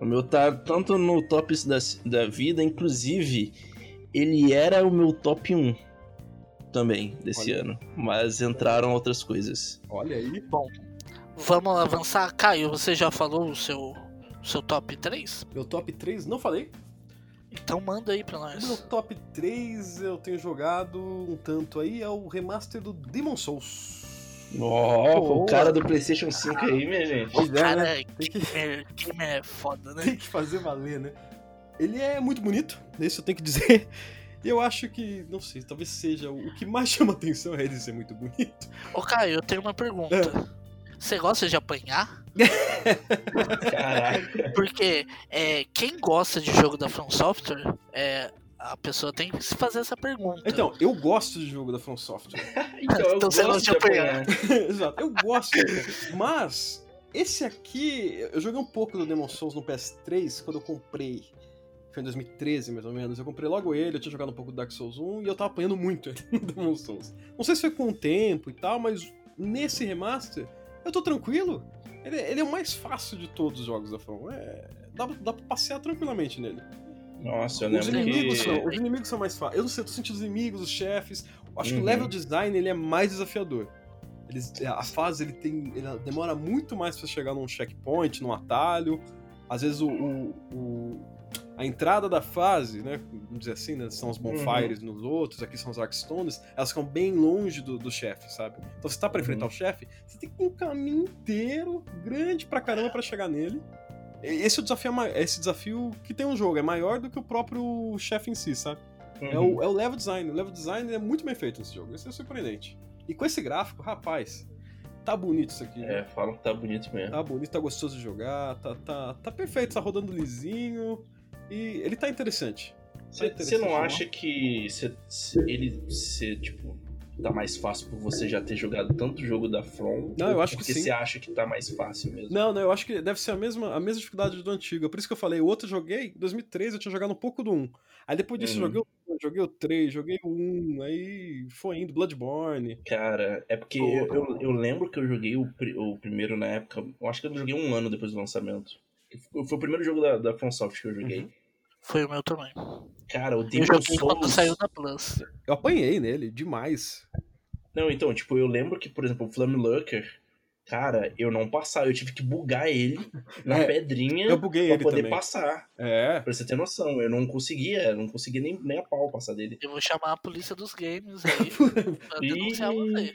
O meu tá tanto no top da, da vida, inclusive, ele era o meu top 1 também desse Olha. ano. Mas entraram outras coisas. Olha aí. Bom, vamos avançar. Caio, você já falou o seu, seu top 3? Meu top 3, não falei. Então manda aí pra O meu nós. top 3 eu tenho jogado um tanto aí, é o remaster do Demon Souls. Ó, Boa. o cara do PlayStation 5 aí, minha gente. Pois é, Cara, né? Tem que, gamer, gamer é foda, né? tem que fazer valer, né? Ele é muito bonito, isso eu tenho que dizer. E eu acho que, não sei, talvez seja o que mais chama atenção é ele ser muito bonito. Ô Caio, eu tenho uma pergunta. É. Você gosta de apanhar? Caraca. Porque é, quem gosta de jogo da From Software, é, a pessoa tem que se fazer essa pergunta. Então, eu gosto de jogo da From Software. Então, Então você gosta de de apanhar. apanhar. Exato, eu gosto. Mas, esse aqui, eu joguei um pouco do Demon Souls no PS3 quando eu comprei. Foi em 2013, mais ou menos. Eu comprei logo ele, eu tinha jogado um pouco do Dark Souls 1 e eu tava apanhando muito no Demon Souls. Não sei se foi com o tempo e tal, mas nesse remaster, eu tô tranquilo. Ele, ele é o mais fácil de todos os jogos da From. É, dá, dá pra passear tranquilamente nele. Nossa, eu Os lembro inimigos, que... são, os inimigos são mais fáceis. Eu não sei, eu tô sentindo os inimigos, os chefes. Eu acho que Uhum. o level design ele é mais desafiador. Eles, a fase ele tem. Ele demora muito mais pra chegar num checkpoint, num atalho. Às vezes o. o- o- a entrada da fase, né? Vamos dizer assim, né? São os bonfires nos outros, aqui são os Arkstones, elas ficam bem longe do, do chefe, sabe? Então você tá pra Uhum. enfrentar o chefe, você tem que ir um caminho inteiro, grande pra caramba pra chegar nele. Esse é o desafio, ma- esse desafio que tem um jogo, é maior do que o próprio chefe em si, sabe? É, Uhum. o, é o level design. O level design é muito bem feito nesse jogo. Isso é surpreendente. E com esse gráfico, rapaz, tá bonito isso aqui. É, viu? falam que tá bonito mesmo. Tá bonito, tá gostoso de jogar, tá, tá, tá perfeito, tá rodando lisinho. E ele tá interessante. Você Tá não acha que cê- cê- ele ser, tipo, tá mais fácil por você já ter jogado tanto jogo da From? Não, eu acho que porque sim. você acha que tá mais fácil mesmo? Não, não, eu acho que deve ser a mesma, a mesma dificuldade do antigo. Por isso que eu falei, o outro eu joguei, em 2013 eu tinha jogado um pouco do 1. Aí depois disso eu Uhum. joguei o 2, joguei o 3, joguei o 1, aí foi indo, Bloodborne. Cara, é porque eu, eu, eu lembro que eu joguei o, o primeiro na época. Eu acho que eu joguei um ano depois do lançamento. Foi o primeiro jogo da, da FromSoft que eu joguei. Uhum. Foi o meu também. Cara, o Eu Demon joguei quando saiu na Plus. Eu apanhei nele, demais. Não, então, tipo, eu lembro que, por exemplo, o Flame Lurker, Cara, eu não passava, eu tive que bugar ele na É, pedrinha Eu buguei pra ele poder também. passar. É. Pra você ter noção, eu não conseguia, eu não conseguia nem, nem a pau passar dele. Eu vou chamar a polícia dos games aí pra denunciar você.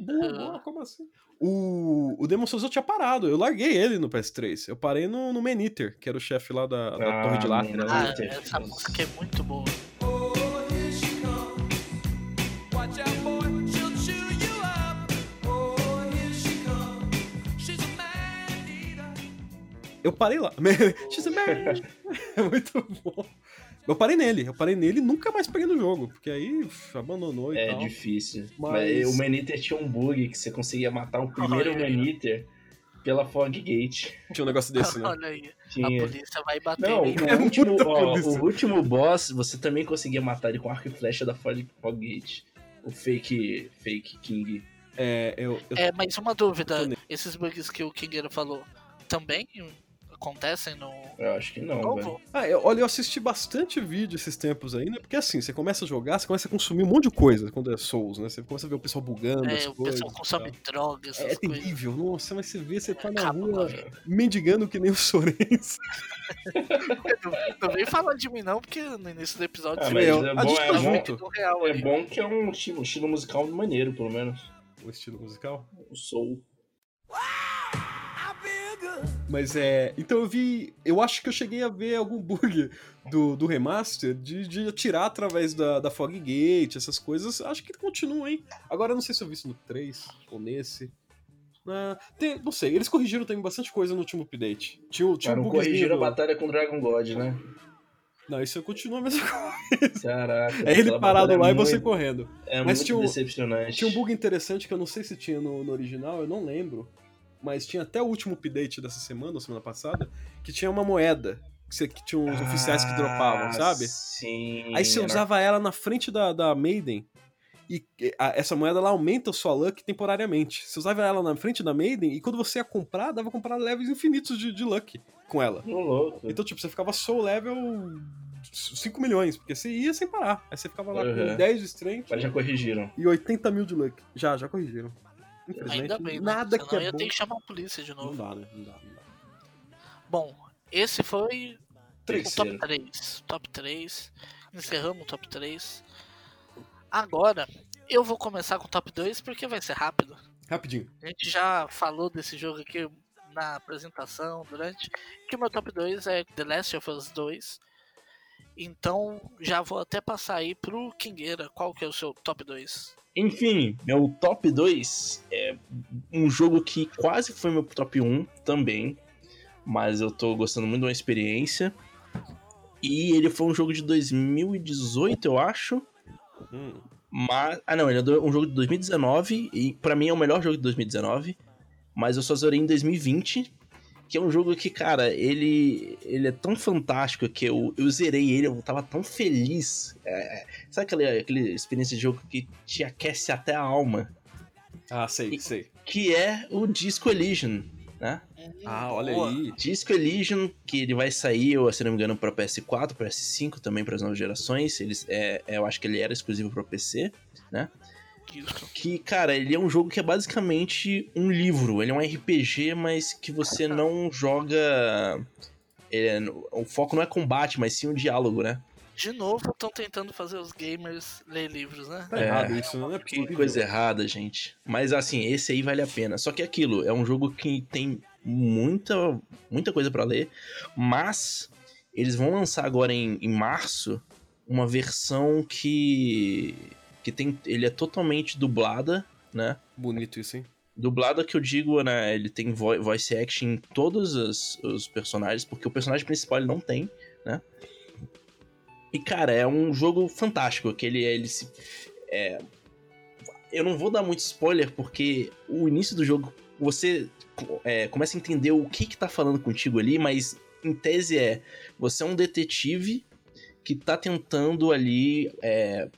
Boa, como assim? O, o Demon Souls eu tinha parado, eu larguei ele no PS3. Eu parei no, no Man Eater, que era o chefe lá da, da Ah, Torre de Latra. Man Ah, essa música é muito boa. Eu parei lá. She's a man. É muito bom. Eu parei nele, eu parei nele e nunca mais peguei no jogo, porque aí uf, abandonou e É tal. difícil. Mas- Mas... o Maniter tinha um bug que você conseguia matar o primeiro Olha. Maniter pela Foggate. Tinha um negócio desse, né? Olha aí, a Tinha. polícia vai bater Não, mim. É o último, ó, o último boss, você também conseguia matar ele com arco e flecha da Fog- Foggate. O fake, fake King. É, eu, eu É, mas uma dúvida, esses bugs que o Kingeiro falou também acontecem no Eu acho que não, velho. Ah, eu, olha, eu assisti bastante vídeo esses tempos aí, né? Porque assim, você começa a jogar, você começa a consumir um monte de coisa quando é Souls, né? Você começa a ver o pessoal bugando as É, o coisas. pessoal consome drogas, É coisas. terrível, nossa, mas você vê, você tá na a rua mendigando que nem o Sorens. Não vem falar de mim não, porque no início do episódio Ah, você mas eu- é a bom, gente é tá junto. real é aí. bom que é um estilo, estilo musical maneiro, pelo menos. O estilo musical. O soul. Mas é. Então eu vi. Eu acho que eu cheguei a ver algum bug do, do remaster de, de atirar através da, da Foggate, essas coisas. Acho que continua, hein? Agora eu não sei se eu vi isso no 3 ou nesse. Ah, tem- não sei, eles corrigiram também bastante coisa no último update. Tinha, tinha Cara, um corrigiram a batalha com Dragon God, né? Não, isso continua a mesma coisa. Caraca. É ele parado batalha lá é e você correndo. É Mas muito tinha um- decepcionante. Tinha um bug interessante que eu não sei se tinha no, no original, eu não lembro. Mas tinha até o último update dessa semana, ou semana passada, que tinha uma moeda. Que, que tinha uns oficiais que dropavam, Ah, sabe? Sim. Aí você usava ela na frente da, da Maiden. E a- essa moeda ela aumenta a sua luck temporariamente. Você usava ela na frente da Maiden e quando você ia comprar, dava pra comprar levels infinitos de, de luck com ela. Louco. Então, tipo, você ficava soul level 5 milhões, porque você ia sem parar. Aí você ficava lá com Uhum. 10 de strength Mas já corrigiram. e 80 mil de luck. Já, já corrigiram. Ainda bem, né? nada Senão que eu é ia bom. ter que chamar a polícia de Não novo. dá, né? Não dá, não dá. Bom, esse foi o Terceiro. top 3. Top 3. Encerramos o top 3. Agora, eu vou começar com o top 2 porque vai ser rápido. Rapidinho. A gente já falou desse jogo aqui na apresentação, durante. Que o meu top 2 é The Last of Us 2. Então, já vou até passar aí pro Kingueira. Qual que é o seu top 2? Enfim, meu top 2 é um jogo que quase foi meu top 1 também. Mas eu tô gostando muito de uma experiência. E ele foi um jogo de 2018, eu acho. Hum. Mas. Ah, não, ele é um jogo de 2019. E pra mim é o melhor jogo de 2019. Mas eu só zerei em 2020. Que é um jogo que, cara, ele, ele é tão fantástico que eu, eu zerei ele, eu tava tão feliz. É, é, sabe aquela, aquela experiência de jogo que te aquece até a alma? Ah, sei, E- sei. Que é o Disco Elysium, né? Ah, olha Boa. aí. Disco Elysium, que ele vai sair, eu, se não me engano, para PS4, PS5 também para as novas gerações. Eles, é, é, eu acho que ele era exclusivo para PC. Isso. Que, cara, ele é um jogo que é basicamente um livro. Ele é um RPG, mas que você não joga. é, o foco não é combate, mas sim o diálogo, né? De novo, estão tentando fazer os gamers ler livros, né? Tá É. errado isso, não é Que possível. coisa errada, gente. Mas assim, esse aí vale a pena. Só que é aquilo, é um jogo que tem muita, muita coisa pra ler, mas eles vão lançar agora em, em março uma versão que que tem ele é totalmente dublada, né? Bonito isso, hein? Dublada que eu digo, né? Ele tem vo- voice action em todos os, os personagens, porque o personagem principal ele não tem, né? E, cara, é um jogo fantástico, que ele, ele se... é, eu não vou dar muito spoiler, porque o início do jogo, você é, começa a entender o que que tá falando contigo ali, mas em tese é, você é um detetive que tá tentando ali é,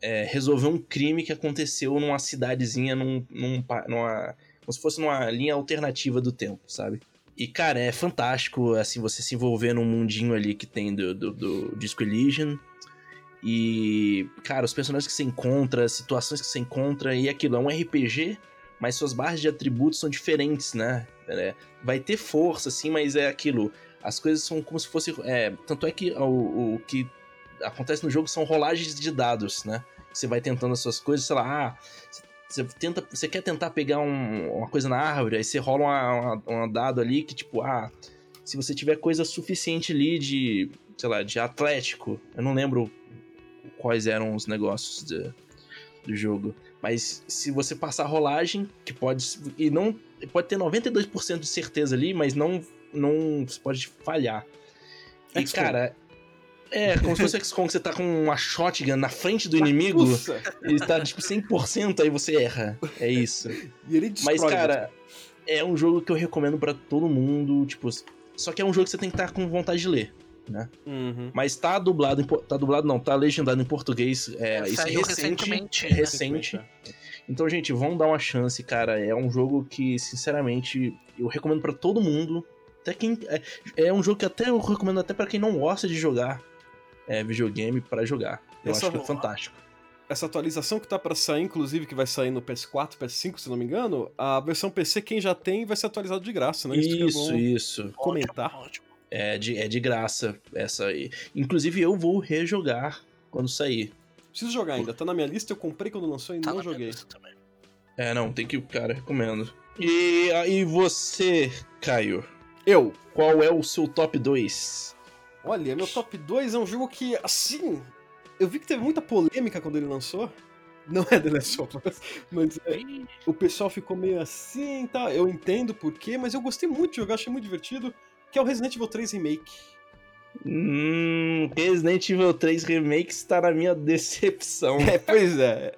é, resolver um crime que aconteceu numa cidadezinha, num, num numa, como se fosse numa linha alternativa do tempo, sabe? E, cara, é fantástico, assim, você se envolver num mundinho ali que tem do, do, do Disco Elysium. E, cara, os personagens que você encontra, as situações que você encontra, e aquilo é um RPG, mas suas barras de atributos são diferentes, né? É, vai ter força, assim, mas é aquilo. As coisas são como se fosse. é, tanto é que o, o que acontece no jogo são rolagens de dados, né? Você vai tentando as suas coisas, sei lá, ah, você, tenta, você quer tentar pegar um- uma coisa na árvore, aí você rola uma, uma- um dado ali que, tipo, ah, se você tiver coisa suficiente ali de, sei lá, de atlético, eu não lembro quais eram os negócios de- do jogo, mas se você passar a rolagem, que pode, e não, pode ter 92% de certeza ali, mas não, não, você pode falhar. E, cara, é como se fosse XCOM, que você tá com uma shotgun na frente do inimigo, Nossa! ele tá, tipo, 100%, aí você erra. É isso. E ele destrói. Mas, cara, é um jogo que eu recomendo pra todo mundo, tipo... Só que é um jogo que você tem que estar com vontade de ler, né? Uhum. Mas tá dublado, em, tá dublado não, tá legendado em português, é, isso é recente, recentemente, é né? recente. Então, gente, vão dar uma chance, cara. É um jogo que, sinceramente, eu recomendo pra todo mundo. Até quem é, é um jogo que até eu recomendo até pra quem não gosta de jogar é, videogame pra jogar. Eu Essa- acho que é fantástico. Essa atualização que tá pra sair, inclusive, que vai sair no PS4, PS5, se não me engano, a versão PC, quem já tem, vai ser atualizado de graça, né? que é Isso, bom isso. comentar. Ótimo, ótimo. É de, é de graça essa aí. Inclusive, eu vou rejogar quando sair. Preciso jogar ainda, tá na minha lista, eu comprei quando lançou e Tá não na minha joguei. lista também. É, não, tem que. Cara, recomendo. E aí, você, Caio? Eu, Qual é o seu top 2? Olha, meu top 2 é um jogo que, assim, eu vi que teve muita polêmica quando ele lançou. Não é The Last of Us, mas é, o pessoal ficou meio assim, tá? Eu entendo por quê, mas eu gostei muito de jogar, achei muito divertido, que é o Resident Evil 3 Remake. Hum, Resident Evil 3 Remake está na minha decepção. É, pois é.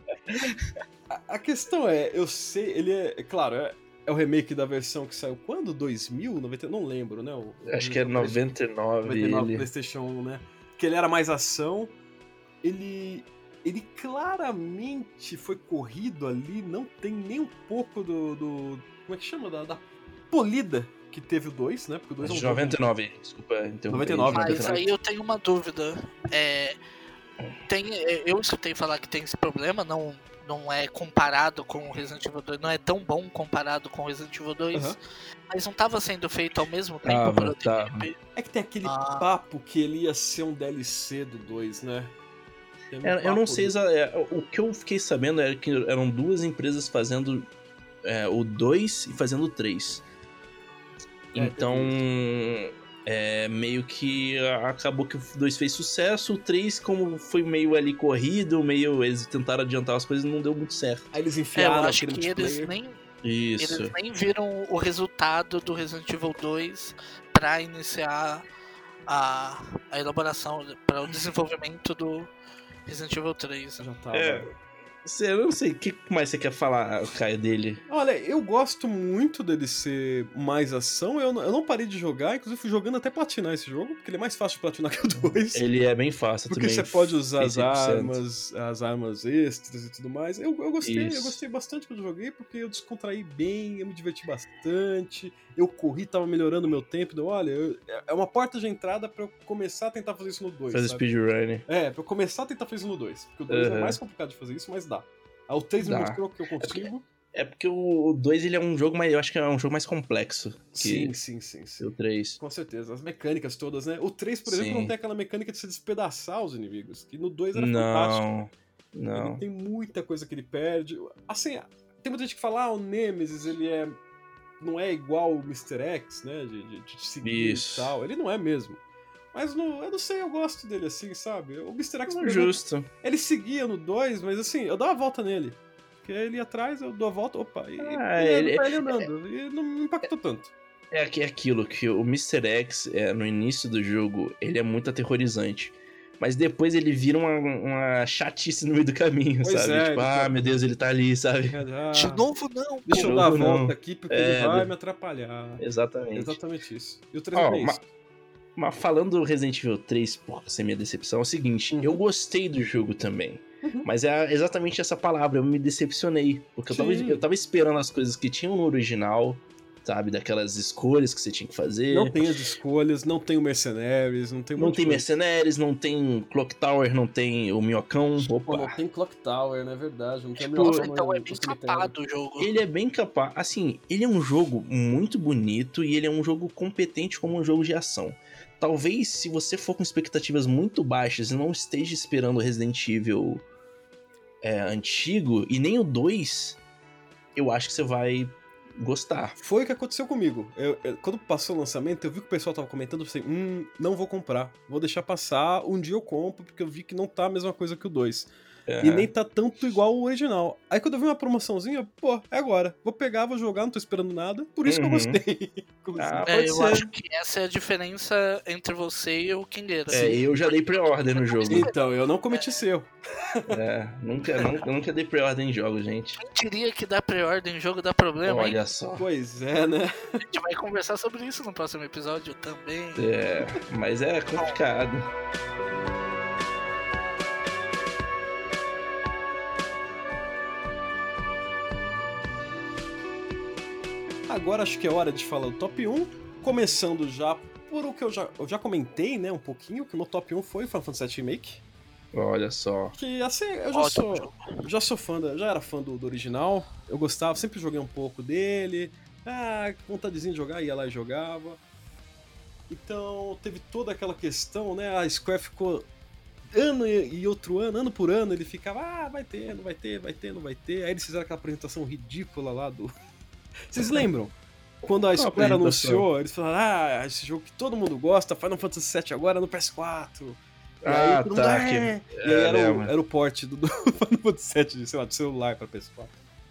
A, a questão é, eu sei, ele é, é claro, é, é o remake da versão que saiu quando? 2000? 90? Não lembro, né? O- Acho que é 99, 99 ele. PlayStation 1, né? Que ele era mais ação. Ele. Ele claramente foi corrido ali, não tem nem um pouco do. do- como é que chama? Da, da polida que teve o 2, né? Porque o 2 é um De jogo- 99, desculpa interromper. 99, Mas 99. aí eu tenho uma dúvida. É, tem, eu escutei falar que tem esse problema, não, não é comparado com o Resident Evil 2, não é tão bom comparado com o Resident Evil 2, Aham. mas não estava sendo feito ao mesmo tempo Tava, pelo tava. TPP. É que tem aquele Ah. papo que ele ia ser um DLC do 2, né? Um É, eu não sei do- é, o que eu fiquei sabendo era que eram duas empresas fazendo é, o 2 e fazendo o 3. É, Então, é, meio que acabou que o 2 fez sucesso, o 3, como foi meio ali corrido, meio eles tentaram adiantar as coisas, não deu muito certo. Aí eles É, eu enfiaram acho aquele que eles nem, Isso. eles nem viram o resultado do Resident Evil 2 para iniciar a, a elaboração, para o desenvolvimento do Resident Evil 3. Já tava. É. Eu não sei, o que mais você quer falar, Caio, dele? Olha, eu gosto muito dele ser mais ação. Eu não, eu não parei de jogar, inclusive fui jogando até platinar esse jogo, porque ele é mais fácil de platinar que o 2. Ele é bem fácil Porque também. você pode usar as 100%. armas, as armas extras e tudo mais. Eu, eu gostei, eu Isso. gostei bastante quando joguei, porque eu descontraí bem, eu me diverti bastante, eu corri, tava melhorando o meu tempo. Então, olha, eu- é uma porta de entrada pra eu começar a tentar fazer isso no 2. Faz sabe? speedrun. É, pra eu começar a tentar fazer isso no 2. Porque o 2 é Aham. mais complicado de fazer isso, mas dá. Ah, o 3 me Dá. mostrou que eu consigo. É porque o 2 ele é um jogo mais. Eu acho que é um jogo mais complexo Sim, que sim, sim, sim. o 3. Com certeza. As mecânicas todas, né? O 3, por exemplo, Sim. não tem aquela mecânica de se despedaçar os inimigos. Que no 2 era fantástico. Não. Ele Não. tem muita coisa que ele perde. Assim, tem muita gente que fala, ah, o Nemesis, ele é. Não é igual o Mr. X, né? De, de, de seguir Isso. e tal. Ele não é mesmo. Mas no, eu não sei, eu gosto dele assim, sabe? O Mr. X, É justo. ele seguia no 2, mas assim, eu dava a volta nele. Porque ele ia atrás, eu dou a volta, opa, e, Ah, e ele- ele, ele andando. E não me impactou tanto. É é aquilo que o Mr. X, é, no início do jogo, ele é muito aterrorizante. Mas depois ele vira uma, uma chatice no meio do caminho, Pois sabe? é, tipo, ah, tá- meu Deus, ele tá ali, sabe? Ah, De novo, não. Deixa de eu dar a não. volta aqui, porque É, ele vai do- me atrapalhar. Exatamente. Exatamente isso. E o 3 Ó, é isso. Mas falando do Resident Evil 3, por ser minha decepção, é o seguinte, Uhum. eu gostei do jogo também. Uhum. Mas é exatamente essa palavra, eu me decepcionei. Porque eu tava, eu tava esperando as coisas que tinham no original sabe? Daquelas escolhas que você tinha que fazer. Não tem as escolhas, não tem o Mercenaries, não tem um Não tem. Mercenaries, não tem Clock Tower, não tem o Minhocão. Pô, não Opa. tem Clock Tower, não é verdade? Não tem Tipo, Minhocão então é bem capado o jogo. Ele é bem capaz. Assim, ele é um jogo muito bonito e ele é um jogo competente como um jogo de ação. Talvez se você for com expectativas muito baixas e não esteja esperando o Resident Evil é, antigo e nem o 2, eu acho que você vai gostar. Foi o que aconteceu comigo. Eu- eu- quando passou o lançamento, eu vi que o pessoal tava comentando, hum, não vou comprar. Vou deixar passar, um dia eu compro, porque eu vi que não tá a mesma coisa que o 2. E nem tá tanto igual o original. Aí quando eu vi uma promoçãozinha, pô, é agora. Vou pegar, vou jogar, não tô esperando nada. Por isso Uhum. que eu gostei. Ah, É, pode eu ser. acho que essa é a diferença entre você e o Kingueira. É, eu já dei pre-order no jogo. Então, eu não cometi esse erro. É, nunca, nunca, nunca dei pre-order em jogos, gente. Quem diria que dar pre-order em jogo dá problema, hein? Olha só. Pois é, né? A gente vai conversar sobre isso no próximo episódio também. É, mas é complicado. Agora acho que é hora de falar do top 1. Começando já por o que eu já, eu já comentei, né, um pouquinho, que o meu top 1 foi o Final Fantasy VII Remake. Olha só. Que assim, eu já sou, já sou fã, da, já era fã do, do original. Eu gostava, sempre joguei um pouco dele. Ah, vontadezinha de jogar, ia lá e jogava. Então teve toda aquela questão, né? A Square ficou ano e e outro ano, ano por ano, ele ficava, ah, vai ter, não vai ter, vai ter, não vai ter. Aí eles fizeram aquela apresentação ridícula lá do. Vocês lembram? Quando a Square anunciou, eles falaram, ah, esse jogo que todo mundo gosta, Final Fantasy VII agora no PS4. E aí Ah, todo mundo, tá. "É". que- E aí era, o, lembro. era o port do, do Final Fantasy VII, sei lá, do celular pra PS4.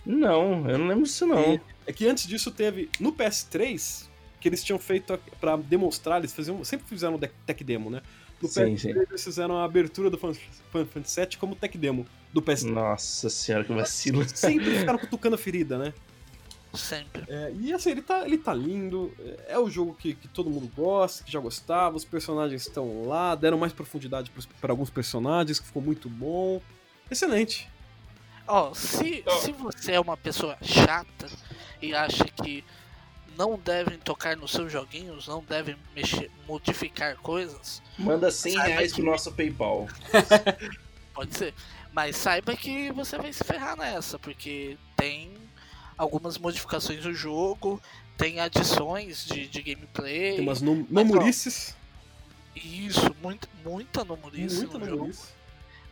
Não, eu não lembro disso não. É que antes disso teve, no PS3, que eles tinham feito a- pra demonstrar, eles faziam, sempre fizeram tech demo, né? No Sim, PS3 sim. eles fizeram a abertura do Final Fantasy VII como tech demo do PS3. Nossa senhora, que vacilo. Sempre ficaram cutucando a ferida, né? Sempre. É, e assim, ele tá, ele tá lindo, é é o jogo que, que todo mundo gosta, que já gostava, os personagens estão lá, deram mais profundidade pra alguns personagens, que ficou muito bom. Excelente. Ó, se, Ó. se você é uma pessoa chata e acha que não devem tocar nos seus joguinhos, não devem mexer, modificar coisas, Manda 100 Saiba reais que- pro nosso PayPal. pode ser. Mas saiba que você vai se ferrar nessa, porque tem algumas modificações no jogo, tem adições de, de gameplay. Tem umas num- ó. Isso, muita, muita numerice Muita no jogo.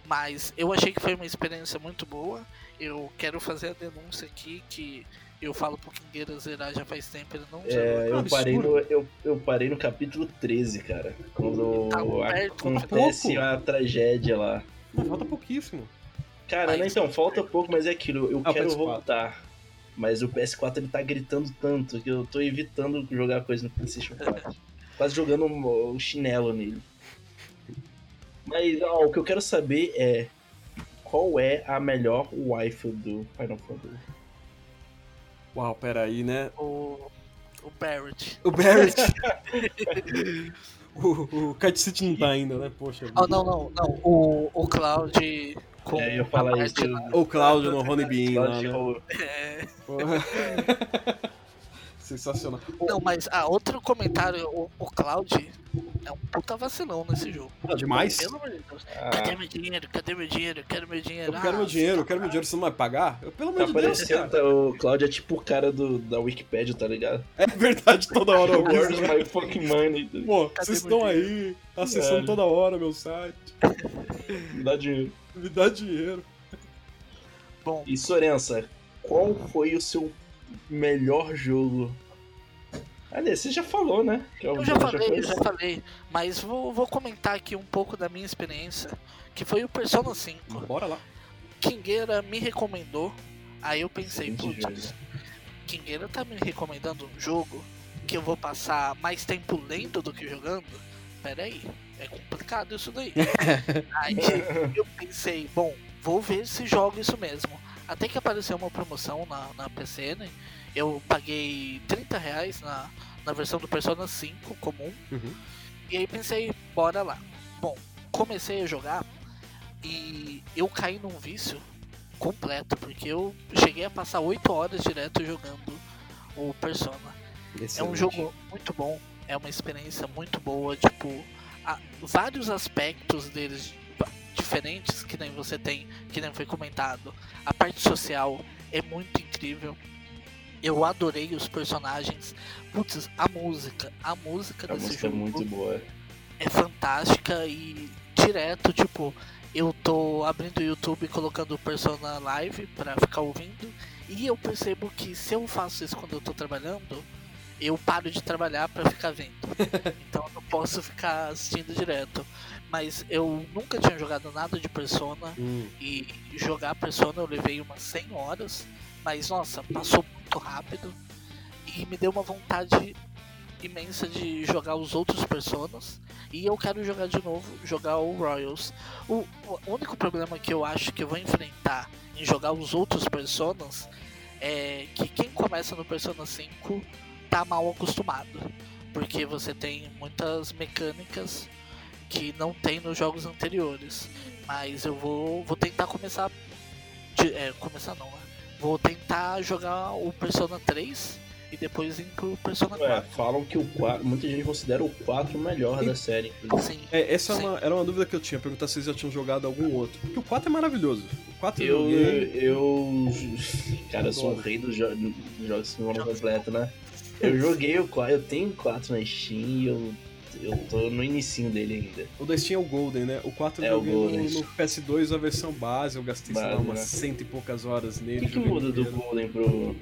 Mas eu achei que foi uma experiência muito boa. Eu quero fazer a denúncia aqui que eu falo pro Kingueira zerar já faz tempo, ele não zerou. É, eu, absurdo. parei no, eu, eu parei no capítulo 13, cara. Quando Tá perto, acontece pouco. a tragédia lá. Falta pouquíssimo. Cara, Mas- né, então, falta pouco, mas é aquilo. Eu Ah, quero PS4. voltar. Mas o PS4 ele tá gritando tanto que eu tô evitando jogar coisa no PlayStation 4. Quase jogando o o chinelo nele. Mas ó, o que eu quero saber é qual é a melhor waifu do Final Fantasy. Uau, peraí, né? O, o Barrett. O Barrett. o, o Kite City não tá ainda, né? Poxa. Oh, não, não, não. O, o Cloud com É, eu falar isso. O Cláudio no Honey Bean lá, Cloud né? É. Sensacional. não, mas ah, outro comentário, o, o Cloud é um puta vacilão nesse jogo. Ah, demais. Pelo amor de Deus. Ah, Cadê meu dinheiro? Cadê meu dinheiro? Quero meu dinheiro. Eu quero Ah, meu dinheiro, eu quero meu dinheiro, você não vai pagar? Eu, pelo Tá amor de Deus, cara. tá, o Cláudio é tipo o cara do, da Wikipedia, tá ligado? É verdade, toda hora eu Where's my fucking money? Pô, vocês estão aí, acessando toda hora meu site. Me dá dinheiro. Me dá dinheiro. Bom, E Sorença, qual foi o seu melhor jogo? Aliás, você já falou, né? Que é Eu já falei, eu já falei, mas vou, vou comentar aqui um pouco da minha experiência, que foi o Persona 5. Bora lá. Kingueira me recomendou, aí eu pensei, putz, Kingueira tá me recomendando um jogo que eu vou passar mais tempo lendo do que jogando? Pera aí, é complicado isso daí. aí eu pensei, bom, vou ver se jogo isso mesmo. Até que apareceu uma promoção na, na PCN, eu paguei 30 reais na, na versão do Persona 5 comum. Uhum. E aí pensei, bora lá. Bom, comecei a jogar e eu caí num vício completo, porque eu cheguei a passar 8 horas direto jogando o Persona. É um Excelente. jogo muito bom, é uma experiência muito boa, tipo, vários aspectos deles diferentes que nem você tem, que nem foi comentado. A parte social é muito incrível. Eu adorei os personagens. Putz, a música, a música A desse música é jogo muito boa. é fantástica e direto, tipo, eu tô abrindo o YouTube e colocando o Persona Live pra ficar ouvindo. E eu percebo que se eu faço isso quando eu tô trabalhando, eu paro de trabalhar pra ficar vendo. então eu não posso ficar assistindo direto. Mas eu nunca tinha jogado nada de Persona Hum, e jogar Persona eu levei umas 100 horas, mas nossa, passou muito rápido e me deu uma vontade imensa de jogar os outros Personas e eu quero jogar de novo, jogar o Royals. O, o único problema que eu acho que eu vou enfrentar em jogar os outros Personas é que quem começa no Persona 5 tá mal acostumado, porque você tem muitas mecânicas que não tem nos jogos anteriores. Mas eu vou, vou tentar começar. de- é, começar não, né? Vou tentar jogar o Persona 3 e depois ir pro Persona É, 4. falam que o 4, muita gente considera o 4 o melhor da série. inclusive. Sim. É, essa é Sim. uma- era uma dúvida que eu tinha, perguntar se vocês já tinham jogado algum outro. Porque o 4 é maravilhoso. O 4 eu Eu, eu. Cara, eu sou o rei dos, jo dos jogos de forma completa, né? Eu joguei o 4, eu tenho o 4 na Steam e eu, eu tô no inicinho dele ainda. O da Steam é o Golden, né? O 4 eu É, o joguei Golden. no, no PS2, a versão base, eu gastei, sei lá, Base, umas né? cento e poucas horas O nele. que, que joguei muda do. Golden pro.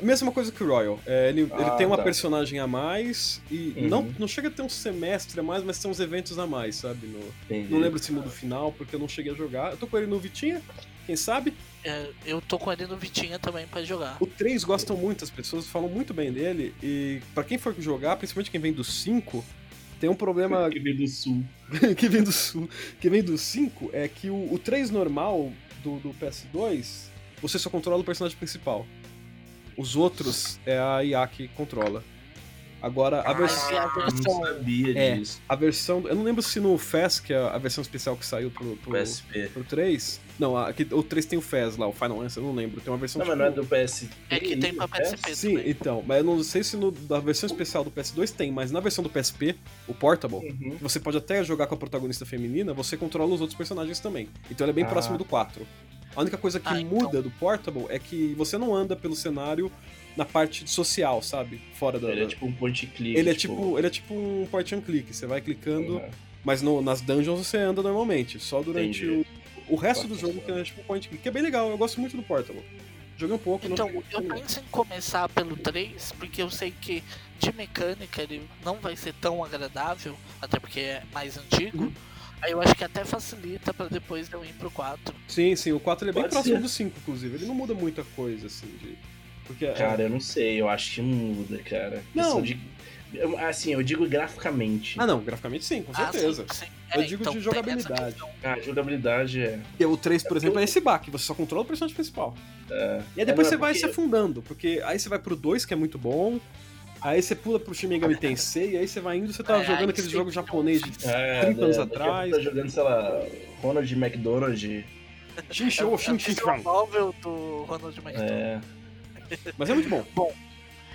Mesma coisa que o Royal. É, ele, ele Ah, tem uma tá. personagem a mais e Uhum. não, não chega a ter um semestre a mais, mas tem uns eventos a mais, sabe? No- não lembro se muda o final, porque eu não cheguei a jogar. Eu tô com ele no Vitinha, quem sabe? É, eu tô com ele no Vitinha também pra jogar. O 3 gostam muito, as pessoas falam muito bem dele. E pra quem for jogar, principalmente quem vem do 5, tem um problema Que veio do sul. que vem do sul, que vem do 5 é que o, o 3 normal do, do PS2, você só controla o personagem principal. Os outros é a IA que controla. Agora, a, vers Ah, e a Não versão. sabia É. disso. a versão. Eu não lembro se no FES, que é a versão especial que saiu pro, pro, PSP. pro 3. Não, a, que- o 3 tem o FES lá, o Final Answer, eu não lembro. Tem uma versão Não, mas tipo, não é do PSP. É que tem pra PSP Sim, também. então, mas eu não sei se no, da versão especial do PS2 tem, mas na versão do PSP, o Portable, Uhum. você pode até jogar com a protagonista feminina, você controla os outros personagens também. Então ele é bem Ah. próximo do 4. A única coisa que Ah, então. muda do Portable é que você não anda pelo cenário na parte social, sabe? Fora da. Ele é tipo um point click. ele é tipo, ele é tipo um point and click, você vai clicando, Uhum. mas no- nas dungeons você anda normalmente, só durante Entendi. o, o resto do Nossa, jogo que é tipo point and click, que é bem legal, eu gosto muito do Portable. Joguei um pouco, Então, não eu penso em começar pelo 3, porque eu sei que de mecânica ele não vai ser tão agradável, até porque é mais antigo. Uhum. Aí eu acho que até facilita pra depois eu ir pro 4. Sim, sim, o 4 ele é bem Pode próximo ser. do 5, inclusive. Ele não muda muita coisa, assim, de. Porque. é- Cara, eu não sei, eu acho que muda, cara. Não. De- eu- Assim, eu digo graficamente. Ah, não, graficamente sim, com Ah, certeza. sim, sim. Eu É, digo então de jogabilidade. questão. A jogabilidade é. Porque o 3, por exemplo, é esse baque, você só controla o personagem principal. é- E aí depois É, você não, vai porque- se afundando, porque aí você vai pro 2, que é muito bom. Aí você pula pro Shin Megami Tensei, e aí você vai indo, você tá É, jogando aquele sim. jogo japonês de É, 30 anos é, atrás. Tá jogando, sei lá, Ronald McDonald. Shin Show, É Shin Shin novel do Ronald McDonald. É. Mas é muito bom.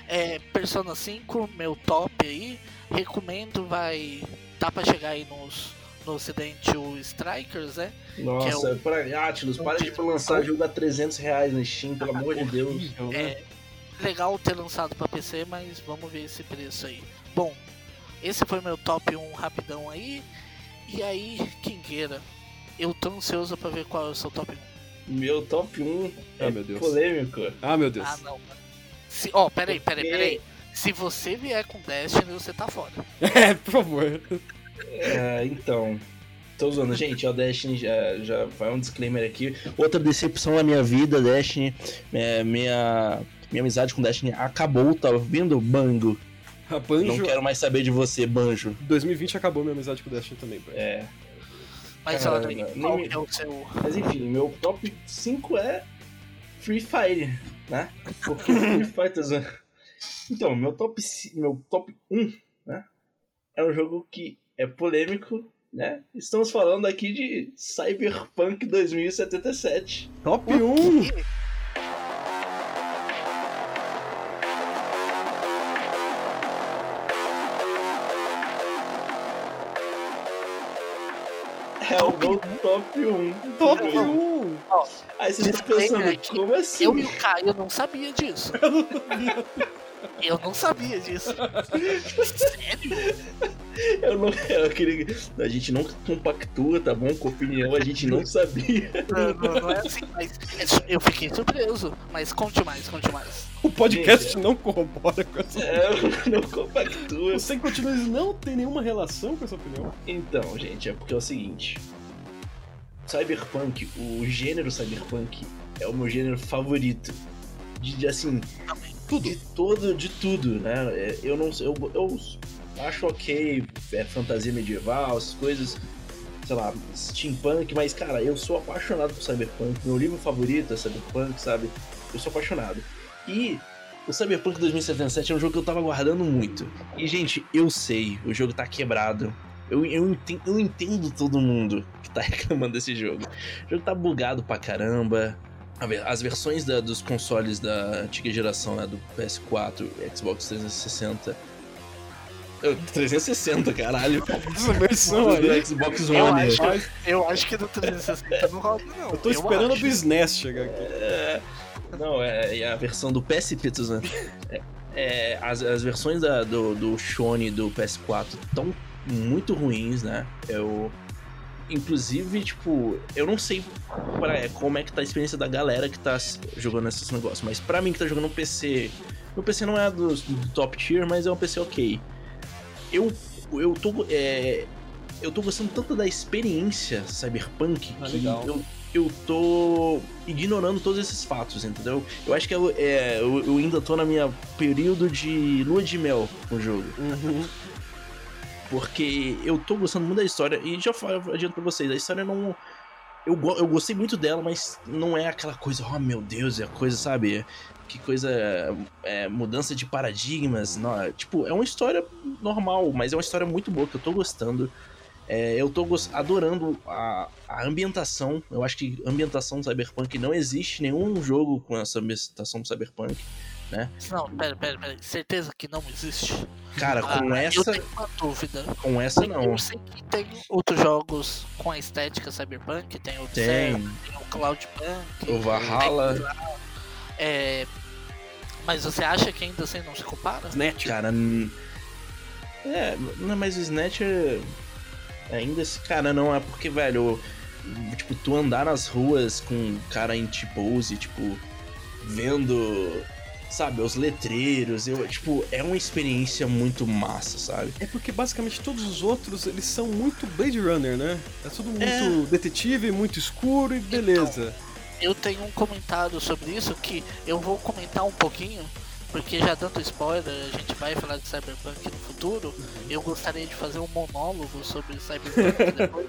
É, Persona 5, meu top aí. Recomendo, vai. Dá pra chegar aí nos, no ocidente o Strikers, né? Nossa, Que é para Atlas, para de lançar jogo a 300 reais na Steam, pelo amor de Deus. Né? É legal ter lançado pra PC, mas vamos ver esse preço aí. Bom, esse foi meu top 1 rapidão aí. E aí, Kingueira, eu tô ansioso pra ver qual é o seu top 1. Meu top 1 é Ah, meu Deus. polêmico. Ah, meu Deus. Ah, não. Se, ó, peraí, peraí, Porque- peraí. Se você vier com Destiny, você tá fora. É, por favor. É, então. Tô usando, gente, o Destiny já, já vai um disclaimer aqui. Outra decepção na minha vida, Destiny. é, minha, minha amizade com Destiny acabou, tá ouvindo? Bango. A Banjo. Não quero mais saber de você, Banjo. 2020 acabou minha amizade com o Destiny também, pai. É. Mas Cara, olha nem qual me- que é o seu. Mas enfim, meu top 5 é Free Fire, né? Porque Free Fighters. Então, meu top, meu top 1, né? É um jogo que é polêmico, né? Estamos falando aqui de Cyberpunk 2077. Top 1! É o meu top 1. Top 1! Aí você tá Disclaimer pensando, aqui. como assim? Eu e o Caio não sabia disso. Eu não sabia disso. Sério? Eu não, eu queria. A gente não compactua, tá bom? Com opinião, a gente não sabia. Não, não, não é assim, mas eu fiquei surpreso. Mas conte mais, conte mais. O podcast não corrobora com essa É, eu não compactua. Você continua não tem nenhuma relação com essa opinião? Então, gente, é porque é o seguinte: Cyberpunk, o gênero Cyberpunk é o meu gênero favorito. De, de, assim, Tudo. de todo, de tudo, né? É, Eu não sei, eu, eu acho ok, é fantasia medieval, essas coisas, sei lá, steampunk, mas cara, eu sou apaixonado por Cyberpunk. Meu livro favorito é Cyberpunk, sabe? Eu sou apaixonado. E o Cyberpunk 2077 é um jogo que eu tava guardando muito. E, gente, eu sei, o jogo tá quebrado. Eu, eu, entendo, eu entendo todo mundo que tá reclamando desse jogo. O jogo tá bugado pra caramba. As versões da- dos consoles da antiga geração, né, do PS4, Xbox 360. Eu, 360, caralho. Versão do Xbox Eu One. acho, eu acho que no 360 não roda, não. Eu tô esperando acho. do SNES chegar aqui. É, não, é, é a versão do PSP, tô usando. É, é, as, as versões da- do, do Shone do PS4 estão muito ruins, né? Eu. Inclusive, tipo, eu não sei pra- como é que tá a experiência da galera que tá jogando esses negócios, mas pra mim que tá jogando no PC. Meu PC não é do, do top tier, mas é um PC ok. Eu, eu tô. É, eu tô gostando tanto da experiência cyberpunk Ah, que legal. eu, eu tô ignorando todos esses fatos, entendeu? Eu acho que eu, é, eu, eu ainda tô na minha período de lua de mel com o jogo. Uhum. Porque eu tô gostando muito da história. E já adianto pra vocês, a história não. Eu, eu gostei muito dela, mas não é aquela coisa, oh meu Deus, é coisa, sabe? Que coisa. É, mudança de paradigmas. Não, é, tipo, é uma história normal, mas é uma história muito boa que eu tô gostando. É, eu tô adorando a, a ambientação. Eu acho que ambientação cyberpunk não existe nenhum jogo com essa ambientação cyberpunk. Não, pera, pera, pera. Certeza que não existe? Cara, com Ah, Eu essa. tenho uma dúvida. Com essa não. Eu sei que tem outros jogos com a estética cyberpunk, tem o Tem. tem o Cloudpunk, O Valhalla. é... Mas você acha que ainda assim não se compara? Snatch. Cara, é, não, mas o Snatcher ainda esse cara não é porque, velho, tipo, tu andar nas ruas com um cara em T-pose, tipo, vendo, sabe, os letreiros, eu, tipo, é uma experiência muito massa, sabe? É porque basicamente todos os outros, eles são muito Blade Runner, né? É tudo muito É. detetive, muito escuro e beleza. Eu tenho um comentário sobre isso que eu vou comentar um pouquinho, porque já dando spoiler, a gente vai falar de Cyberpunk no futuro. Eu gostaria de fazer um monólogo sobre Cyberpunk depois.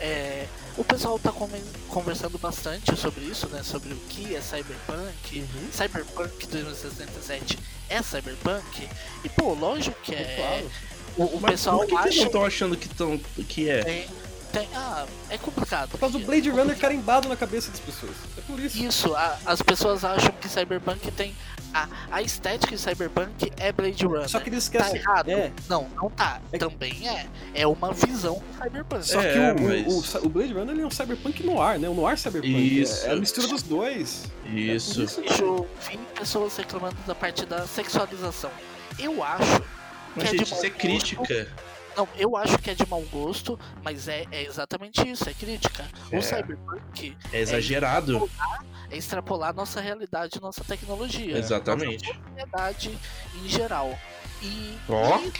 É, o pessoal tá come- conversando bastante sobre isso, né? Sobre o que é Cyberpunk. Uhum. Cyberpunk 2067 é Cyberpunk? E pô, lógico que é. O, o Mas pessoal por que, que acha não estão achando que, tão, que é? tem, tem- ah, é complicado. Por causa do Blade Runner carimbado na cabeça das pessoas. É por isso. Isso, a- as pessoas acham que Cyberpunk tem. A, a estética de Cyberpunk é Blade Runner. Só que eles Tá esquecem. errado? É. Não, não tá. É Também é. É uma visão do Cyberpunk. Só É, que o, mas- o, o Blade Runner ele é um cyberpunk no ar, né? Um noir cyberpunk. Isso. É, é a mistura dos dois. Isso. É Deixa eu vi pessoas reclamando da parte da sexualização. Eu acho. Mas, que é de gente, isso é crítica. Não, eu acho que é de mau gosto, mas é, é exatamente isso, é crítica. É. O Cyberpunk É exagerado. é extrapolar nossa realidade, nossa tecnologia. Exatamente. Nossa sociedade em geral. E. Ó. e-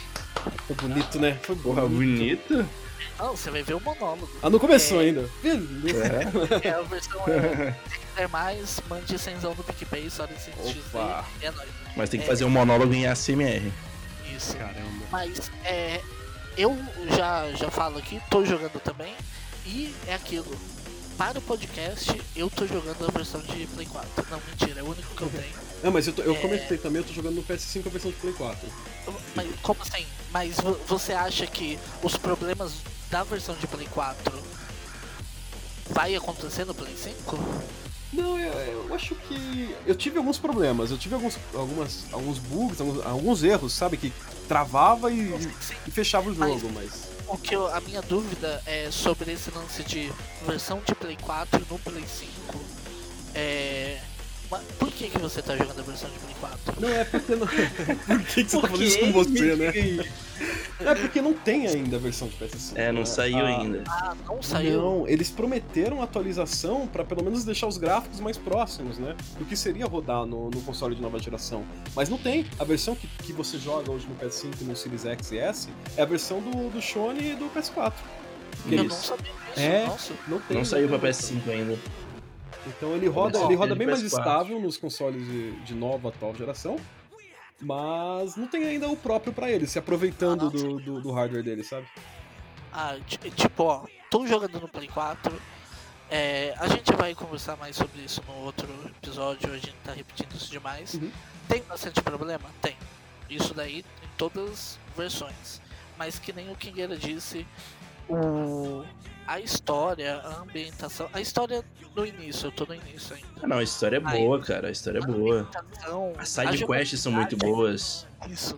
Foi bonito, né? Foi Porra, bonito. bonito. Não, você vai ver o monólogo. Ah, não começou É. ainda. Beleza. É a versão. é, se quiser mais, mande cenzão do PicPay, só nesse XZ. Opa. É nóis. Mas tem que fazer um monólogo em ASMR. Isso. Caramba. Mas é. Eu já, já falo aqui, tô jogando também. E é aquilo. Para o podcast, eu tô jogando a versão de Play 4. Não, mentira, é o único que eu tenho. Não, mas eu, tô- eu É. comentei também, eu tô jogando no PS5 a versão de Play 4. Mas como assim? Mas vo- você acha que os problemas da versão de Play 4 vai acontecer no Play 5? Não, eu, eu acho que. Eu tive alguns problemas, eu tive alguns, algumas, alguns bugs, alguns, alguns erros, sabe? Que travava e, e fechava o jogo, mas. O que eu- a minha dúvida é sobre esse lance de versão de Play 4 no Play 5. É. mas Por que, que você tá jogando a versão de Play 4? Não, é porque não. Por que, que você tá Por fazendo isso com você, né? É porque não tem ainda a versão de PS5. É, não né? saiu Ah, ainda. Ah, não saiu. Não, eles prometeram atualização pra pelo menos deixar os gráficos mais próximos, né? Do que seria rodar no, no console de nova geração. Mas não tem. A versão que, que você joga hoje no PS5 e no Series X e S é a versão do, do Shone e do PS4. Que Eu eles- não sabia disso. É. Nossa. Não, tem, Não saiu pra tem. PS5 ainda. Então ele roda, ele roda bem mais PS4. estável nos consoles de, de nova, atual geração. Mas não tem ainda o próprio pra ele, se aproveitando Ah, do, do, do hardware dele, sabe? Ah, ti- tipo, ó, tô jogando no Play 4. É, a gente vai conversar mais sobre isso no outro episódio, a gente tá repetindo isso demais. Uhum. Tem bastante problema? Tem. Isso daí em todas as versões. Mas que nem o Kingueira disse, o, a história, a ambientação. A história no início, eu tô no início ainda. Ah, não, a história é Aí. boa, cara. A história é A boa. As side quests são muito boas. Isso.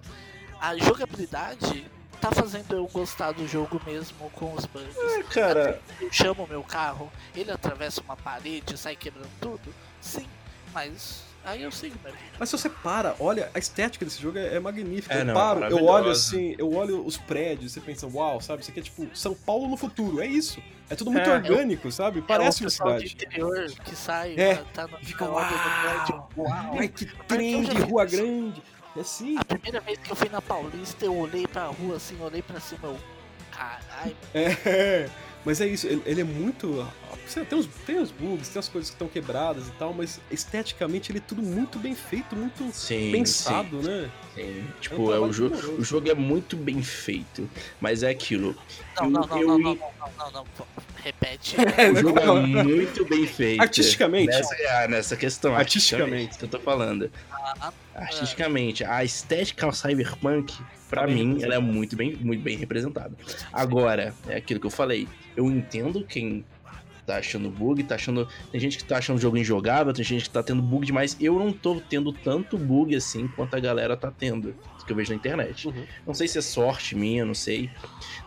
A jogabilidade tá fazendo eu gostar do jogo mesmo com os bugs. É, cara, Eu chamo o meu carro, ele atravessa uma parede sai quebrando tudo? Sim, mas aí eu sigo vida. Mas se você para, olha, a estética desse jogo é, é magnífica. É, eu não, paro, eu olho assim, eu olho os prédios, você pensa, uau, sabe? Isso aqui é tipo São Paulo no futuro, é isso. É tudo muito É, orgânico, sabe? Parece é o uma pessoal de cidade. interior que sai, É, pra tá no, fica, na uau. Uau. Ai, que eu trem de rua isso. grande. É assim. A primeira vez que eu fui na Paulista, eu olhei pra rua assim, olhei pra cima, eu. Caralho, É, mas é isso, ele, ele é muito. Tem os, tem os bugs, tem as coisas que estão quebradas e tal, mas esteticamente ele é tudo muito bem feito, muito sim. pensado, né? sim, sim. É Tipo, um é, o, primoroso. o jogo é muito bem feito. Mas é aquilo. não, Eu- não, não, eu- não, não, não, não, não, não, repete. O jogo é muito bem feito. Artisticamente. Nessa, ah, nessa questão. Artisticamente. Artisticamente. que eu tô falando. Ah, Artisticamente. A estética cyberpunk, pra bem mim, ela é muito bem, muito bem representada. Agora, é aquilo que eu falei. Eu entendo quem tá achando bug, tá achando. Tem gente que tá achando o jogo injogável, tem gente que tá tendo bug demais. Eu não tô tendo tanto bug assim quanto a galera tá tendo. Isso que eu vejo na internet. Uhum. Não sei se é sorte minha, não sei.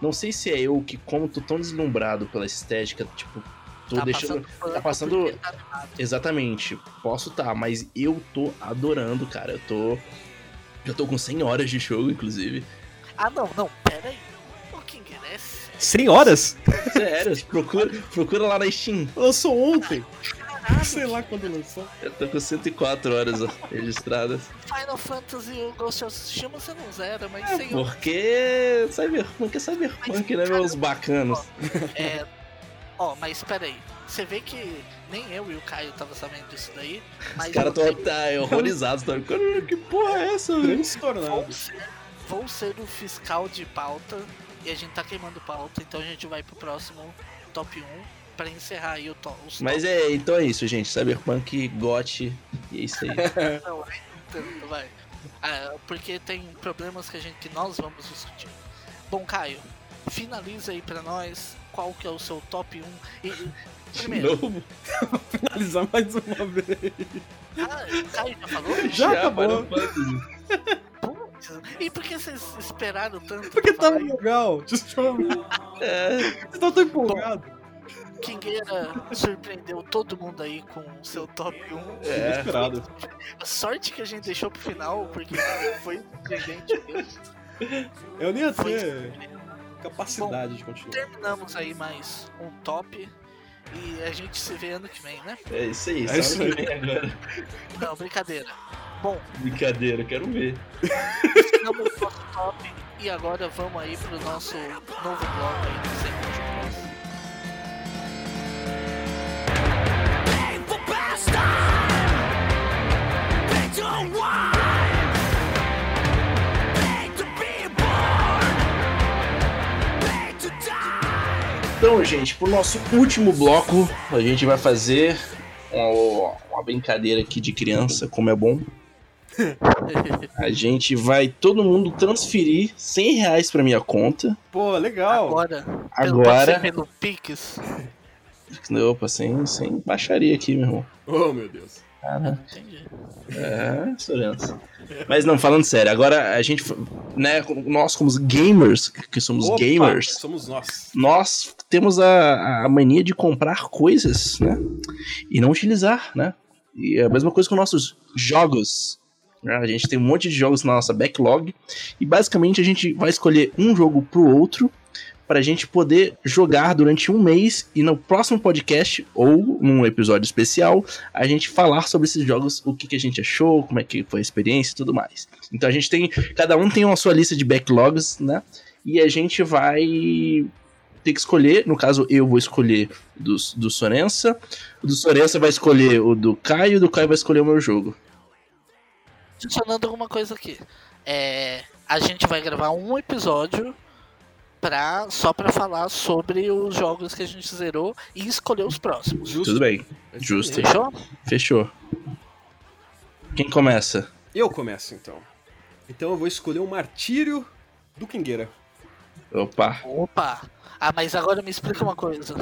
Não sei se é eu que, como tô tão deslumbrado pela estética, tipo, tô tá deixando. passando tá passando- tá animado. Exatamente. Posso tá, mas eu tô adorando, cara. Eu tô. Já tô com 100 horas de jogo, inclusive. Ah, não, não, pera aí. O King é sério? 100 horas? Sério, procura, procura lá na Steam. Lançou ontem. Caralho, Sei lá quando lançou. Eu tô com 104 horas ó, registradas. Final Fantasy e o Ghost of Tsushima você não zera, mas É, sem o porque Cyberpunk é Cyberpunk, né, meus bacanos? É. Ó, mas espera aí. Você vê que nem eu e o Caio tava sabendo disso daí. Mas Os caras estão tá, horrorizados. Tão... Cara, que porra é essa? Transtornado. vou ser, o fiscal de pauta. E a gente tá queimando pauta, então a gente vai pro próximo top 1 pra encerrar aí o to os Mas top é, então é isso, gente. Cyberpunk, GOT, e é isso aí. Não, é tanto, vai. Ah, porque tem problemas que a gente que nós vamos discutir. Bom, Caio, finaliza aí pra nós qual que é o seu top 1 e De primeiro, novo? Finalizar mais uma vez. ah, o Caio já falou? Já acabou. Fantasy. Putz, E por que vocês esperaram tanto? Porque tava falar legal. Me. É, Você tá tão empolgado. isso? Kingueira surpreendeu todo mundo aí com o seu top 1. é. Esperado. A sorte que a gente deixou pro final, porque foi surpreendente mesmo. Eu nem ia Foi capacidade de continuar. Terminamos aí mais um top. E a gente se vê ano que vem, né? É isso aí, É isso ano aí. que vem agora. Não, brincadeira. Bom, Brincadeira, quero ver. terminamos o nosso top. E agora vamos aí pro nosso novo bloco aí do Sempre. Aim for bastard! They don't want! Então, gente, pro nosso último bloco, a gente vai fazer uma, uma brincadeira aqui de criança, como é bom. A gente vai todo mundo transferir 100 reais pra minha conta. Pô, legal. Agora, Agora- pelo Pix. Opa, sem, sem baixaria aqui, meu irmão. Oh, meu Deus. Cara, Entendi. é. Mas não, falando sério, agora a gente, né, nós como os gamers, que somos Opa, gamers, Somos nós. nós temos a, a mania de comprar coisas, né? E não utilizar, né? E é a mesma coisa com nossos jogos. né? A gente tem um monte de jogos na nossa backlog. E basicamente a gente vai escolher um jogo pro outro pra gente poder jogar durante um mês e no próximo podcast ou num episódio especial a gente falar sobre esses jogos, o que, que a gente achou, como é que foi a experiência e tudo mais. Então a gente tem, cada um tem uma sua lista de backlogs, né? E a gente vai ter que escolher, no caso eu vou escolher do, do Sorença, o do Sorença vai escolher o do Caio, o do Caio vai escolher o meu jogo. Adicionando alguma coisa aqui. É, a gente vai gravar um episódio pra, só pra falar sobre os jogos que a gente zerou e escolher os próximos. Justo. Tudo bem, justo. Fechou? Fechou. Quem começa? Eu começo, então. Então eu vou escolher o Martírio do Kingueira. Opa, Opa! Ah, mas agora me explica uma coisa.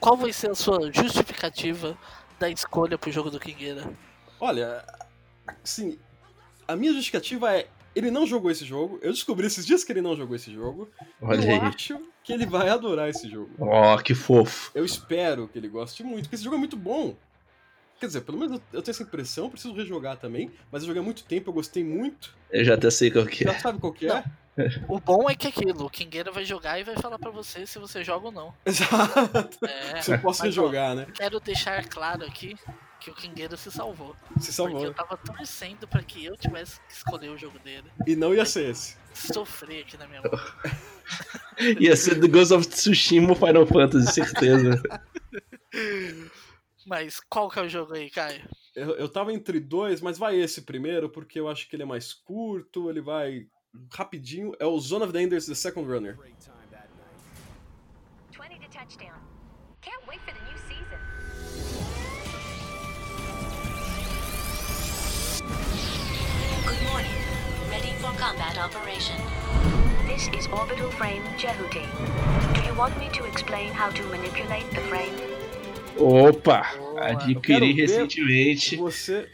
Qual vai ser a sua justificativa da escolha pro jogo do Kingueira? Olha, assim, a minha justificativa é. Ele não jogou esse jogo. Eu descobri esses dias que ele não jogou esse jogo. olha eu aí. acho que ele vai adorar esse jogo. Ó, que fofo. Eu espero que ele goste muito, porque esse jogo é muito bom. Quer dizer, pelo menos eu- tenho essa impressão, preciso rejogar também, mas eu joguei há muito tempo, eu gostei muito. Eu já até sei qual que Já é. sabe qual que é? O bom é que aquilo, o Kingueira vai jogar e vai falar pra você se você joga ou não. Exato. É, Se eu posso mas, ó, né? Quero deixar claro aqui que o Kingueira se salvou. Se Porque salvou. eu tava torcendo pra que eu tivesse que escolher o jogo dele. E não ia ser esse. Sofrer aqui na minha mão. Ia ser do Ghost of Tsushima ou Final Fantasy, certeza. Mas qual que é o jogo aí, Caio? Eu, eu tava entre dois, mas vai esse primeiro, porque eu acho que ele é mais curto, ele vai rapidinho. É o Zone of the Enders The Second Runner. 20 to touchdown. Can't wait for the new season. Good morning. Ready for combat operation. This is Orbital Frame Jehuti. Do you want me to explain how to manipulate the frame? Opa, adquiri recentemente. Você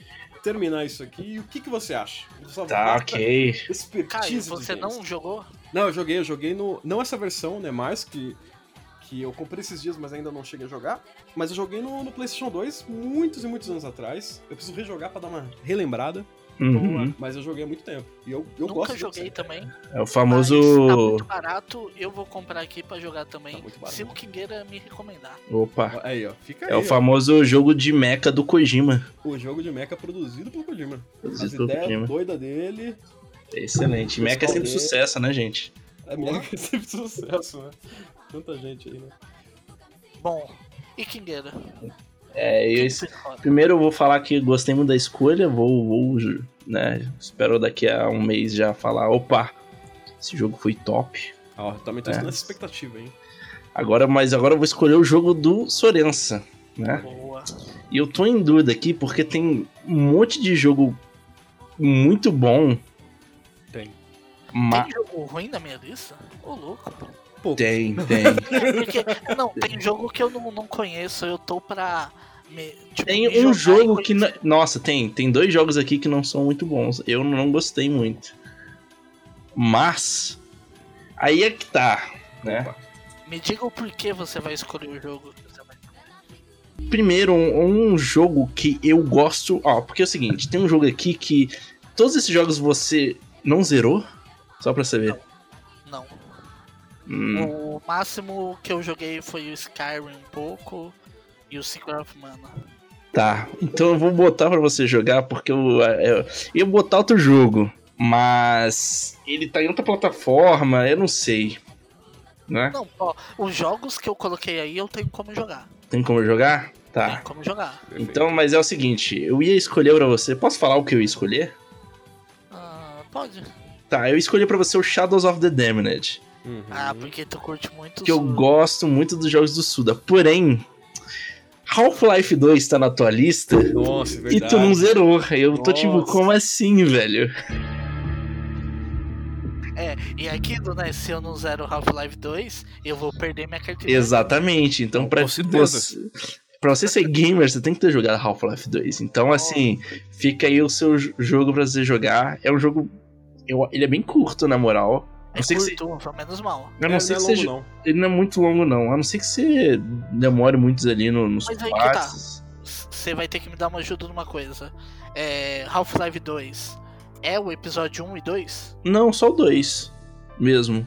terminar isso aqui, e o que, que você acha? Só Tá, ok. Expertise Caio, você games. não jogou? Não, eu joguei, eu joguei no. Não essa versão, né? Mais que. Que eu comprei esses dias, mas ainda não cheguei a jogar. Mas eu joguei no, no PlayStation 2 muitos e muitos anos atrás. Eu preciso rejogar pra dar uma relembrada. Uhum. Mas eu joguei há muito tempo. E eu, eu Nunca gosto joguei também. É o Mas famoso. tá muito barato, eu vou comprar aqui pra jogar também. Tá se o Kingueira me recomendar. Opa. Aí, ó. Fica aí. É o ó. famoso jogo de mecha do Kojima. O jogo de mecha produzido pelo Kojima. As Produzido pelo ideias Kojima. doidas dele. Excelente. Mecha é sempre sucesso, né, gente? A minha é sempre sucesso, né? Tanta gente aí, né? Bom, e Kingueira? É, Foi foda? Primeiro eu vou falar que gostei muito da escolha, vou, vou né, espero daqui a um mês já falar, opa, esse jogo foi top. Ó, também tô É. nessa expectativa, hein? Agora, mas agora eu vou escolher o jogo do Sorença, né? Boa. E eu tô em dúvida aqui porque tem um monte de jogo muito bom. Tem. Mas Tem jogo ruim na minha lista? Ô, louco. Pouco. tem, tem. É porque, não, tem jogo que eu não, não conheço, eu tô pra. Me, tipo, Tem um jogo que. não- Nossa, tem. Tem dois jogos aqui que não são muito bons. Eu não gostei muito. Mas. Aí é que tá, né? Opa. Me diga o porquê você vai escolher o jogo. Primeiro, um, um jogo que eu gosto. Ó, porque é o seguinte: tem um jogo aqui que. Todos esses jogos você não zerou? Só pra saber. Não. Hum, O máximo que eu joguei foi o Skyrim um pouco e o Secret of Mana. tá. Então eu vou botar pra você jogar porque eu. Eu, eu ia botar outro jogo. Mas. Ele tá em outra plataforma, eu não sei. Né? Não, ó, os jogos que eu coloquei aí eu tenho como jogar. Tem como jogar? Tá. Tem como jogar. Então, mas é o seguinte, eu ia escolher pra você. Posso falar o que eu ia escolher? Ah, pode. Tá, eu escolhi pra você o Shadows of the Damned. Uhum. Ah, porque tu curte muito Que eu os- gosto muito dos jogos do Suda. Porém, Half-Life 2 tá na tua lista Nossa, é e tu não zerou. Eu tô tipo, Nossa. como assim, velho? E aquilo, né? Se eu não zero Half-Life 2, eu vou perder minha carteira. Exatamente. Então, pra você, pra você ser gamer, você tem que ter jogado Half-Life 2. Então, assim, fica aí o seu jogo pra você jogar. É um jogo. eu- ele é bem curto, na moral. A É não ser que você- curto, menos mal. eu não É, sei não que é seja. longo, não. Ele não é muito longo, não. A não ser que você demore muitos ali no- nos Mas aí que tá. Você vai ter que me dar uma ajuda numa coisa. É, Half-Life 2 é o episódio 1 e 2? Não, só o 2 mesmo.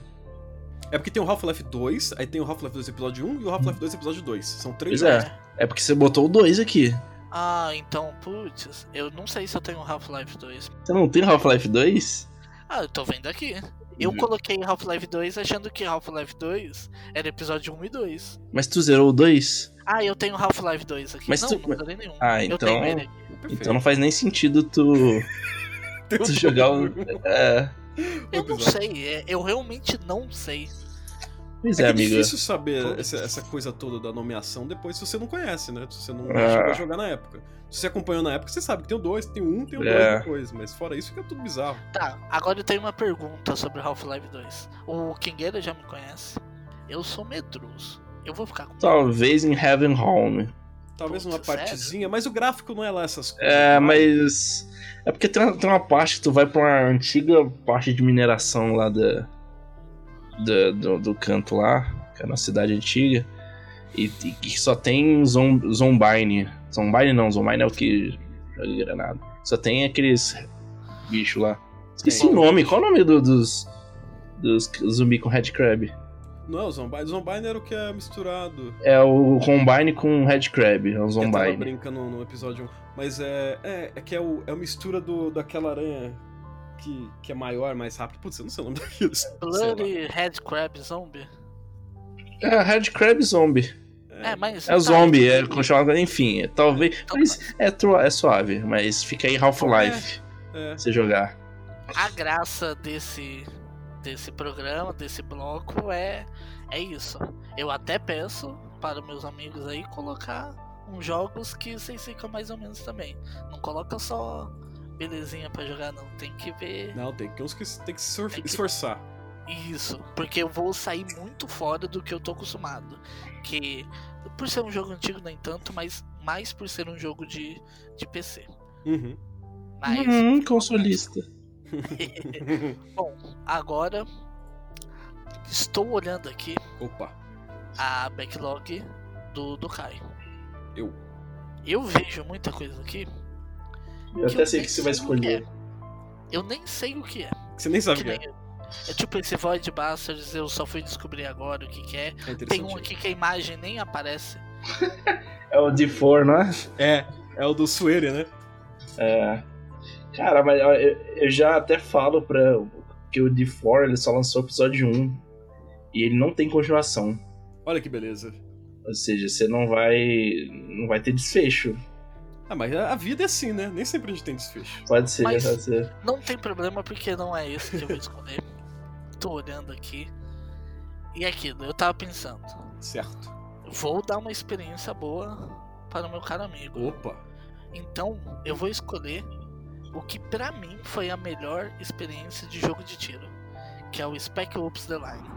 É porque tem o Half-Life 2, aí tem o Half-Life 2 episódio 1 e o Half-Life 2 episódio 2. São três Pois é. É porque você botou o 2 aqui. Ah, então, putz, eu não sei se eu tenho Half-Life 2. Você não tem Half-Life 2? Ah, eu tô vendo aqui. Eu Uhum. coloquei Half-Life 2 achando que Half-Life 2 era episódio 1 e 2. Mas tu zerou o 2? Ah, eu tenho Half-Life 2 aqui. Mas não, tu- não zerei nenhum. Ah, Eu então. tenho ele aqui. Perfeito. Então não faz nem sentido tu, tu jogar o. É. Eu não sei, é, eu realmente não sei. Pois É, é, é amigo. difícil saber essa, essa coisa toda da nomeação depois se você não conhece, né? Se você não Ah. chegou a jogar na época. Se você acompanhou na época, você sabe que tem o 2, tem o 1, um, tem o 2 É. depois. Mas fora isso, fica tudo bizarro. Tá, agora eu tenho uma pergunta sobre Half-Life 2. O Kingueira já me conhece. Eu sou medroso. Eu vou ficar com Talvez em Heaven Home. Talvez Putz, uma sério? partezinha, mas o gráfico não é lá essas coisas. É, tá? mas. É porque tem uma, tem uma parte que tu vai pra uma antiga parte de mineração lá da. Da- do, do canto lá, que é na cidade antiga. E, e que só tem zom, Zombine. Zombine não, Zombine é o que joga granada. Só tem aqueles bichos lá. Esqueci o nome. Qual é o nome do- dos. dos zumbi com Headcrab? Não, o Zombine, Zombine era o que é misturado. É o Combine com Headcrab. É o Zombine. brinca no, no episódio 1. Mas é, é, é que é, o, é a mistura do, daquela aranha que, que é maior, mais rápido. Putz, eu não sei o nome daquilo. Bloody Head Crab Zombie. É, Headcrab Zombie. É, mas. É o tá, zombie, é continuado, enfim, é, talvez. Então Mas é, tro- é suave, mas fica aí Half-Life É. pra você jogar. A graça desse desse programa, desse bloco é é isso. Eu até peço para meus amigos aí colocar uns jogos que vocês ficam mais ou menos também. Não coloca só belezinha pra jogar não, tem que ver Não, tem que tem que se esfor- Tem que- esforçar. isso, porque eu vou sair muito fora do que eu tô acostumado. Que por ser um jogo antigo nem tanto, mas mais por ser um jogo de, de PC. Uhum. Mas Hum, consolista. Bom, agora estou olhando aqui Opa. a backlog do, do Caio. Eu. Eu vejo muita coisa aqui. Eu que até sei nem que você vai o escolher. é. Eu nem sei o que é. Você nem sabe o Que que nem- é. é tipo esse Void Bastards, eu só fui descobrir agora o que, que é. É Tem um aqui que a imagem nem aparece. É o D4, né? É, é o do Suere, né? É. Cara, mas eu, eu já até falo pra. que o D4 ele só lançou o episódio 1. E ele não tem continuação. Olha que beleza. Ou seja, você não vai. não vai ter desfecho. Ah, mas a vida é assim, né? Nem sempre a gente tem desfecho. Pode ser, Mas- pode ser. Não tem problema porque não é esse que eu vou escolher. Tô olhando aqui. E é aquilo, eu tava pensando. Certo. Vou dar uma experiência boa para o meu caro amigo. Opa. Então, eu vou escolher o que pra mim foi a melhor experiência de jogo de tiro, que é o Spec Ops The Line.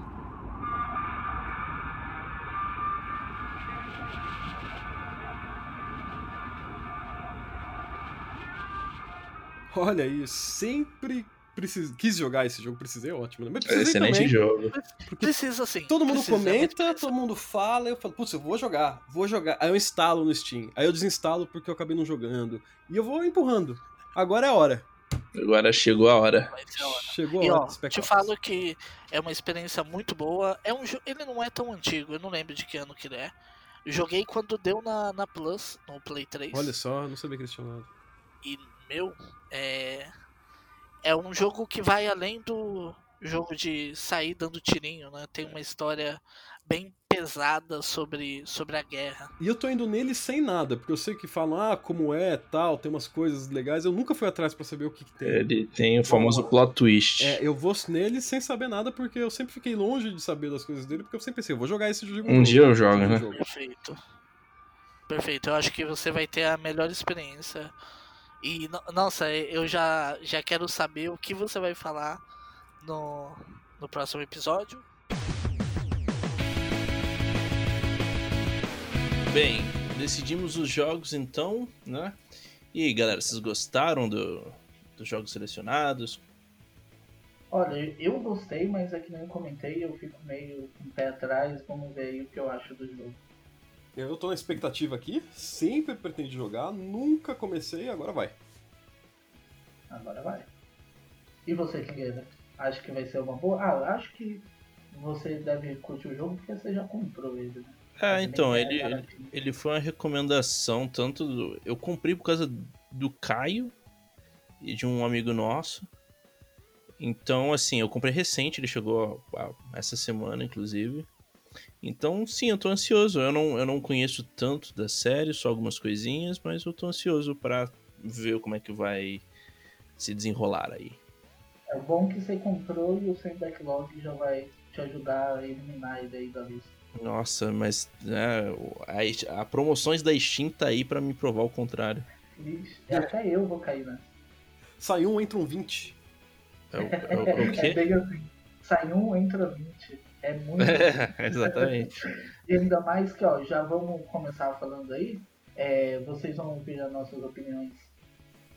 Olha aí, sempre precis... quis jogar esse jogo, precisei, ótimo. né? Mas precisei Excelente também, jogo. porque Precisa sim. todo mundo precisa, é comenta, precisa. todo mundo fala, eu falo, putz, eu vou jogar, vou jogar. Aí eu instalo no Steam, aí eu desinstalo porque eu acabei não jogando. E eu vou empurrando. Agora é a hora. Agora chegou a hora. A hora. Chegou a E hora ó, te falo que é uma experiência muito boa. É um Ele não é tão antigo, eu não lembro de que ano que ele é. Joguei quando deu na, na Plus, no Play 3. Olha só, não sabia que eles tinham nada. E, meu, é. É um jogo que vai além do jogo de sair dando tirinho, né? Tem uma história bem pesada sobre, sobre a guerra. E eu tô indo nele sem nada, porque eu sei que falam, ah, como é, tal, tem umas coisas legais. Eu nunca fui atrás pra saber o que, que tem. Ele tem o famoso plot twist. É, eu vou nele sem saber nada, porque eu sempre fiquei longe de saber das coisas dele, porque eu sempre pensei, eu vou jogar esse jogo. Um dia eu jogo, né? jogo. Perfeito. Perfeito. Eu acho que você vai ter a melhor experiência. E, no- nossa, eu já, já quero saber o que você vai falar no, no próximo episódio. Bem, decidimos os jogos então, né? E aí, galera, vocês gostaram do, dos jogos selecionados? Olha, eu gostei, mas é que nem comentei, eu fico meio com o pé atrás, vamos ver aí o que eu acho do jogo. Eu tô na expectativa aqui, sempre pretendi jogar, nunca comecei, agora vai. Agora vai. E você, Figueira? Acho que vai ser uma boa. Ah, eu acho que você deve curtir o jogo porque você já comprou ele, né? Ah, então, ele, ele, foi uma recomendação tanto do. Eu comprei por causa do Caio e de um amigo nosso. Então, assim, eu comprei recente, ele chegou a- a- essa semana, inclusive. Então, sim, eu tô ansioso. Eu não, eu não conheço tanto da série, só algumas coisinhas, mas eu tô ansioso pra ver como é que vai se desenrolar aí. É bom que você comprou e o sem backlog já vai te ajudar a eliminar ele aí da lista. Nossa, mas né, a, a promoções da Steam tá aí pra me provar o contrário. Vixe, até eu vou cair, né? Sai um, entra um 20. É o, é o, é o É quê? bem assim. Sai um, entra 20. É muito. Exatamente. E ainda mais que, ó, já vamos começar falando aí. é, vocês vão ouvir as nossas opiniões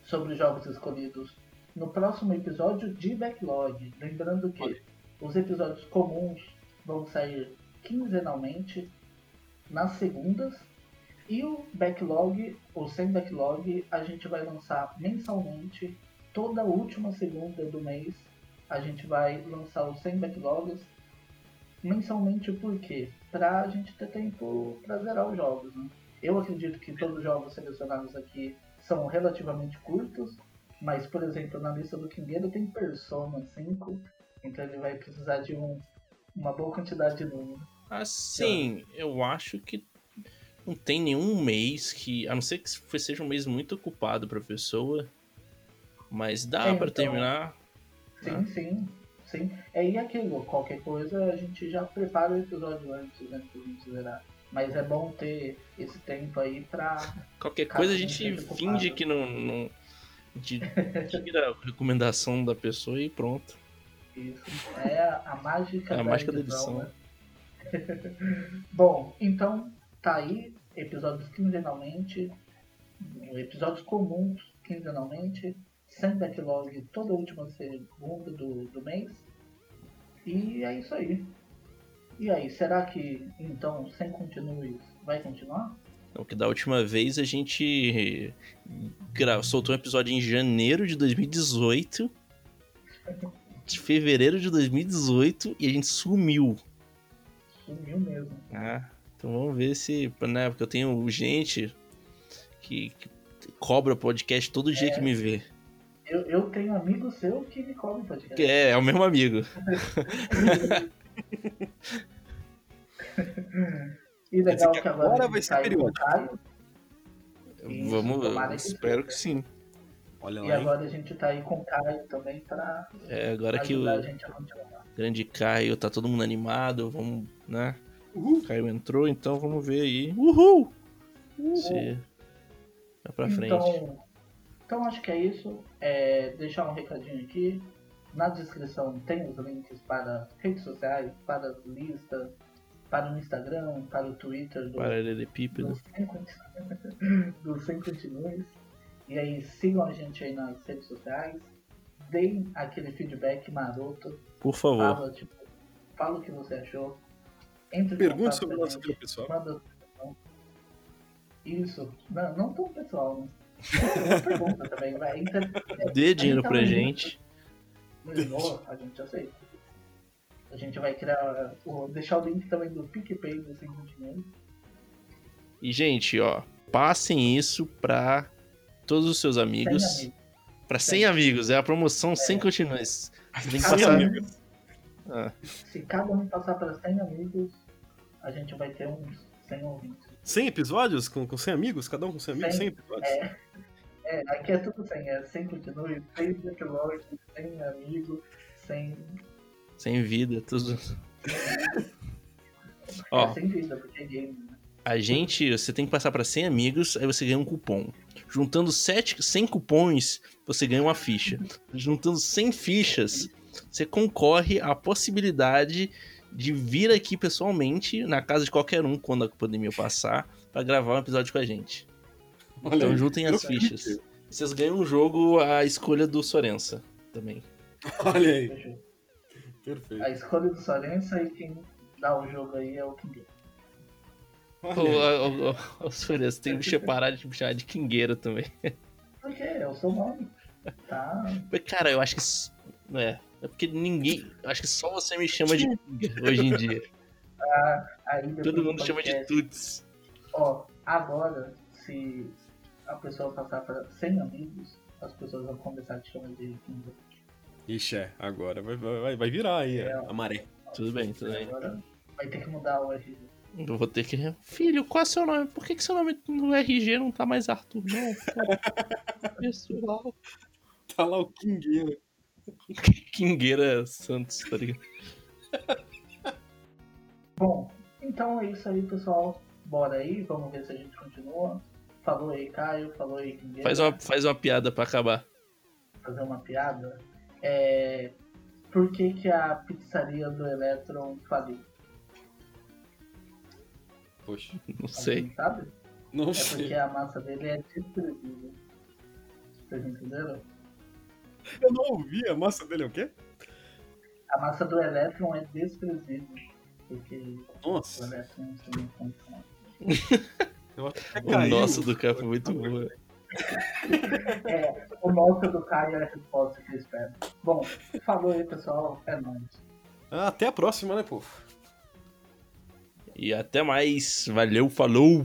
sobre os jogos escolhidos no próximo episódio de Backlog. Lembrando que os episódios comuns vão sair quinzenalmente nas segundas. E o backlog, ou sem backlog, a gente vai lançar mensalmente. Toda última segunda do mês a gente vai lançar os 100 backlogs mensalmente por quê? Pra gente ter tempo pra zerar os jogos, né? Eu acredito que todos os jogos selecionados aqui são relativamente curtos, mas, por exemplo, na lista do Kingueiro tem Persona 5, então ele vai precisar de um, uma boa quantidade de números. Assim, eu acho que não tem nenhum mês que. A não ser que seja um mês muito ocupado pra pessoa. Mas dá É, pra então. terminar. Sim, Ah. sim, sim. É e aquilo, qualquer coisa a gente já prepara o episódio antes, né, pra gente zerar. Mas é bom ter esse tempo aí pra Qualquer coisa a gente finge que não. não a gente tira a recomendação da pessoa e pronto. Isso. É a, a mágica, É a da, mágica da edição, edição. né? Bom, então tá aí, episódios quinzenalmente, episódios comuns quinzenalmente, sem backlog toda última segunda do, do mês. E é isso aí. E aí, será que então, sem continues, vai continuar? Então, que da última vez a gente soltou um episódio em janeiro de 2018. De fevereiro de 2018 e a gente sumiu. Sumiu mesmo. Ah, então vamos ver se. Né, porque eu tenho gente que, que cobra podcast todo dia que me vê. Eu, eu tenho amigo seu que me cobre podcast. Que é, é o mesmo amigo. E legal que que agora, vai ser periódico. Isso, Vamos, que espero seja. que sim. Olha E lá, hein? agora a gente tá aí com o Caio também pra É, agora que o ajudar a gente a continuar. grande Caio tá todo mundo animado, vamos, né? Uhul. Caio entrou, então vamos ver aí. Uhul! Se vai pra frente. Então, então acho que é isso. É, deixar um recadinho aqui. Na descrição tem os links para redes sociais, para lista, para o Instagram, para o Twitter do, Paralelepípedo. do, Sem Continu- do Sem Continues. E aí sigam a gente aí nas redes sociais. Deem aquele feedback maroto. Por favor. Fala, tipo, fala o que você achou. Entre Pergunte sobre gente, vida pessoal. Manda. Isso. Não, não tão pessoal, né? Pergunta também, vai. Inter... é, Dê dinheiro tá pra no gente. Boa, a gente aceita. A gente vai criar. o- deixar o link também do PicPay do Sem Dinheiro. E, gente, ó, passem isso pra todos os seus amigos. Amigos. Pra 100 amigos. É a promoção sem continues. Você tem que passar. Ah, Se cada um passar para 100 amigos, a gente vai ter uns 100 ouvintes. 100 episódios com, com 100 amigos? Cada um com 100 amigos? 100 100, episódios? É, é, aqui é tudo 100. É 100 continue, 100 backlog, 100 amigo, 100. sem vida, tudo. É, Ó, sem vida, porque é game. Né? a gente, você tem que passar pra 100 amigos, aí você ganha um cupom. Juntando 7, 100 cupons, você ganha uma ficha. Juntando 100 fichas, você concorre à possibilidade de vir aqui pessoalmente na casa de qualquer um quando a pandemia passar pra gravar um episódio com a gente. Olha Então aí. juntem as fichas. Vocês ganham um jogo a escolha do Sorensa também. Olha aí. Fechou. Perfeito. A escolha do Sorensa e quem dá o jogo aí é o King. Ô, ô, ô, ô, Sorensa, tem que parar de me chamar de Kingueira também. Por quê? É o seu nome. Tá. Cara, eu acho que. É. É porque ninguém. Acho que só você me chama de hoje em dia. Aí depois Todo do mundo chama de Tuts. Ó, agora, se a pessoa passar para 100 amigos, as pessoas vão começar a te chamar de King. Ixi, é. Agora vai, vai, vai virar aí É. a maré. Tudo bem, tudo bem. Agora vai ter que mudar o RG. Eu vou ter que. Filho, qual é seu nome? Por que, que seu nome no RG não tá mais Arthur? Não. Pessoal. Tá lá o Kingueira. Kingueira Santos, tá ligado? Bom, então é isso aí, pessoal. Bora aí, vamos ver se a gente continua. Falou aí, Caio. Falou aí, King. Faz uma, faz uma piada pra acabar. fazer uma piada. É. Por que, que a pizzaria do Electron faliu? Poxa. Não sei. Sabe? Não É sei. porque a massa dele é desprezível. Vocês entenderam? Eu não ouvi. A massa dele é o quê? A massa do Electron é desprezível. Porque o Nossa. Condição. Eu acho que O nosso do cara foi muito boa. É, o nosso do Caio é a resposta que eu espero. Bom, falou aí, pessoal. É nóis. Ah, Até a próxima, né, povo? E até mais. Valeu, falou!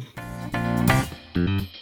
Thank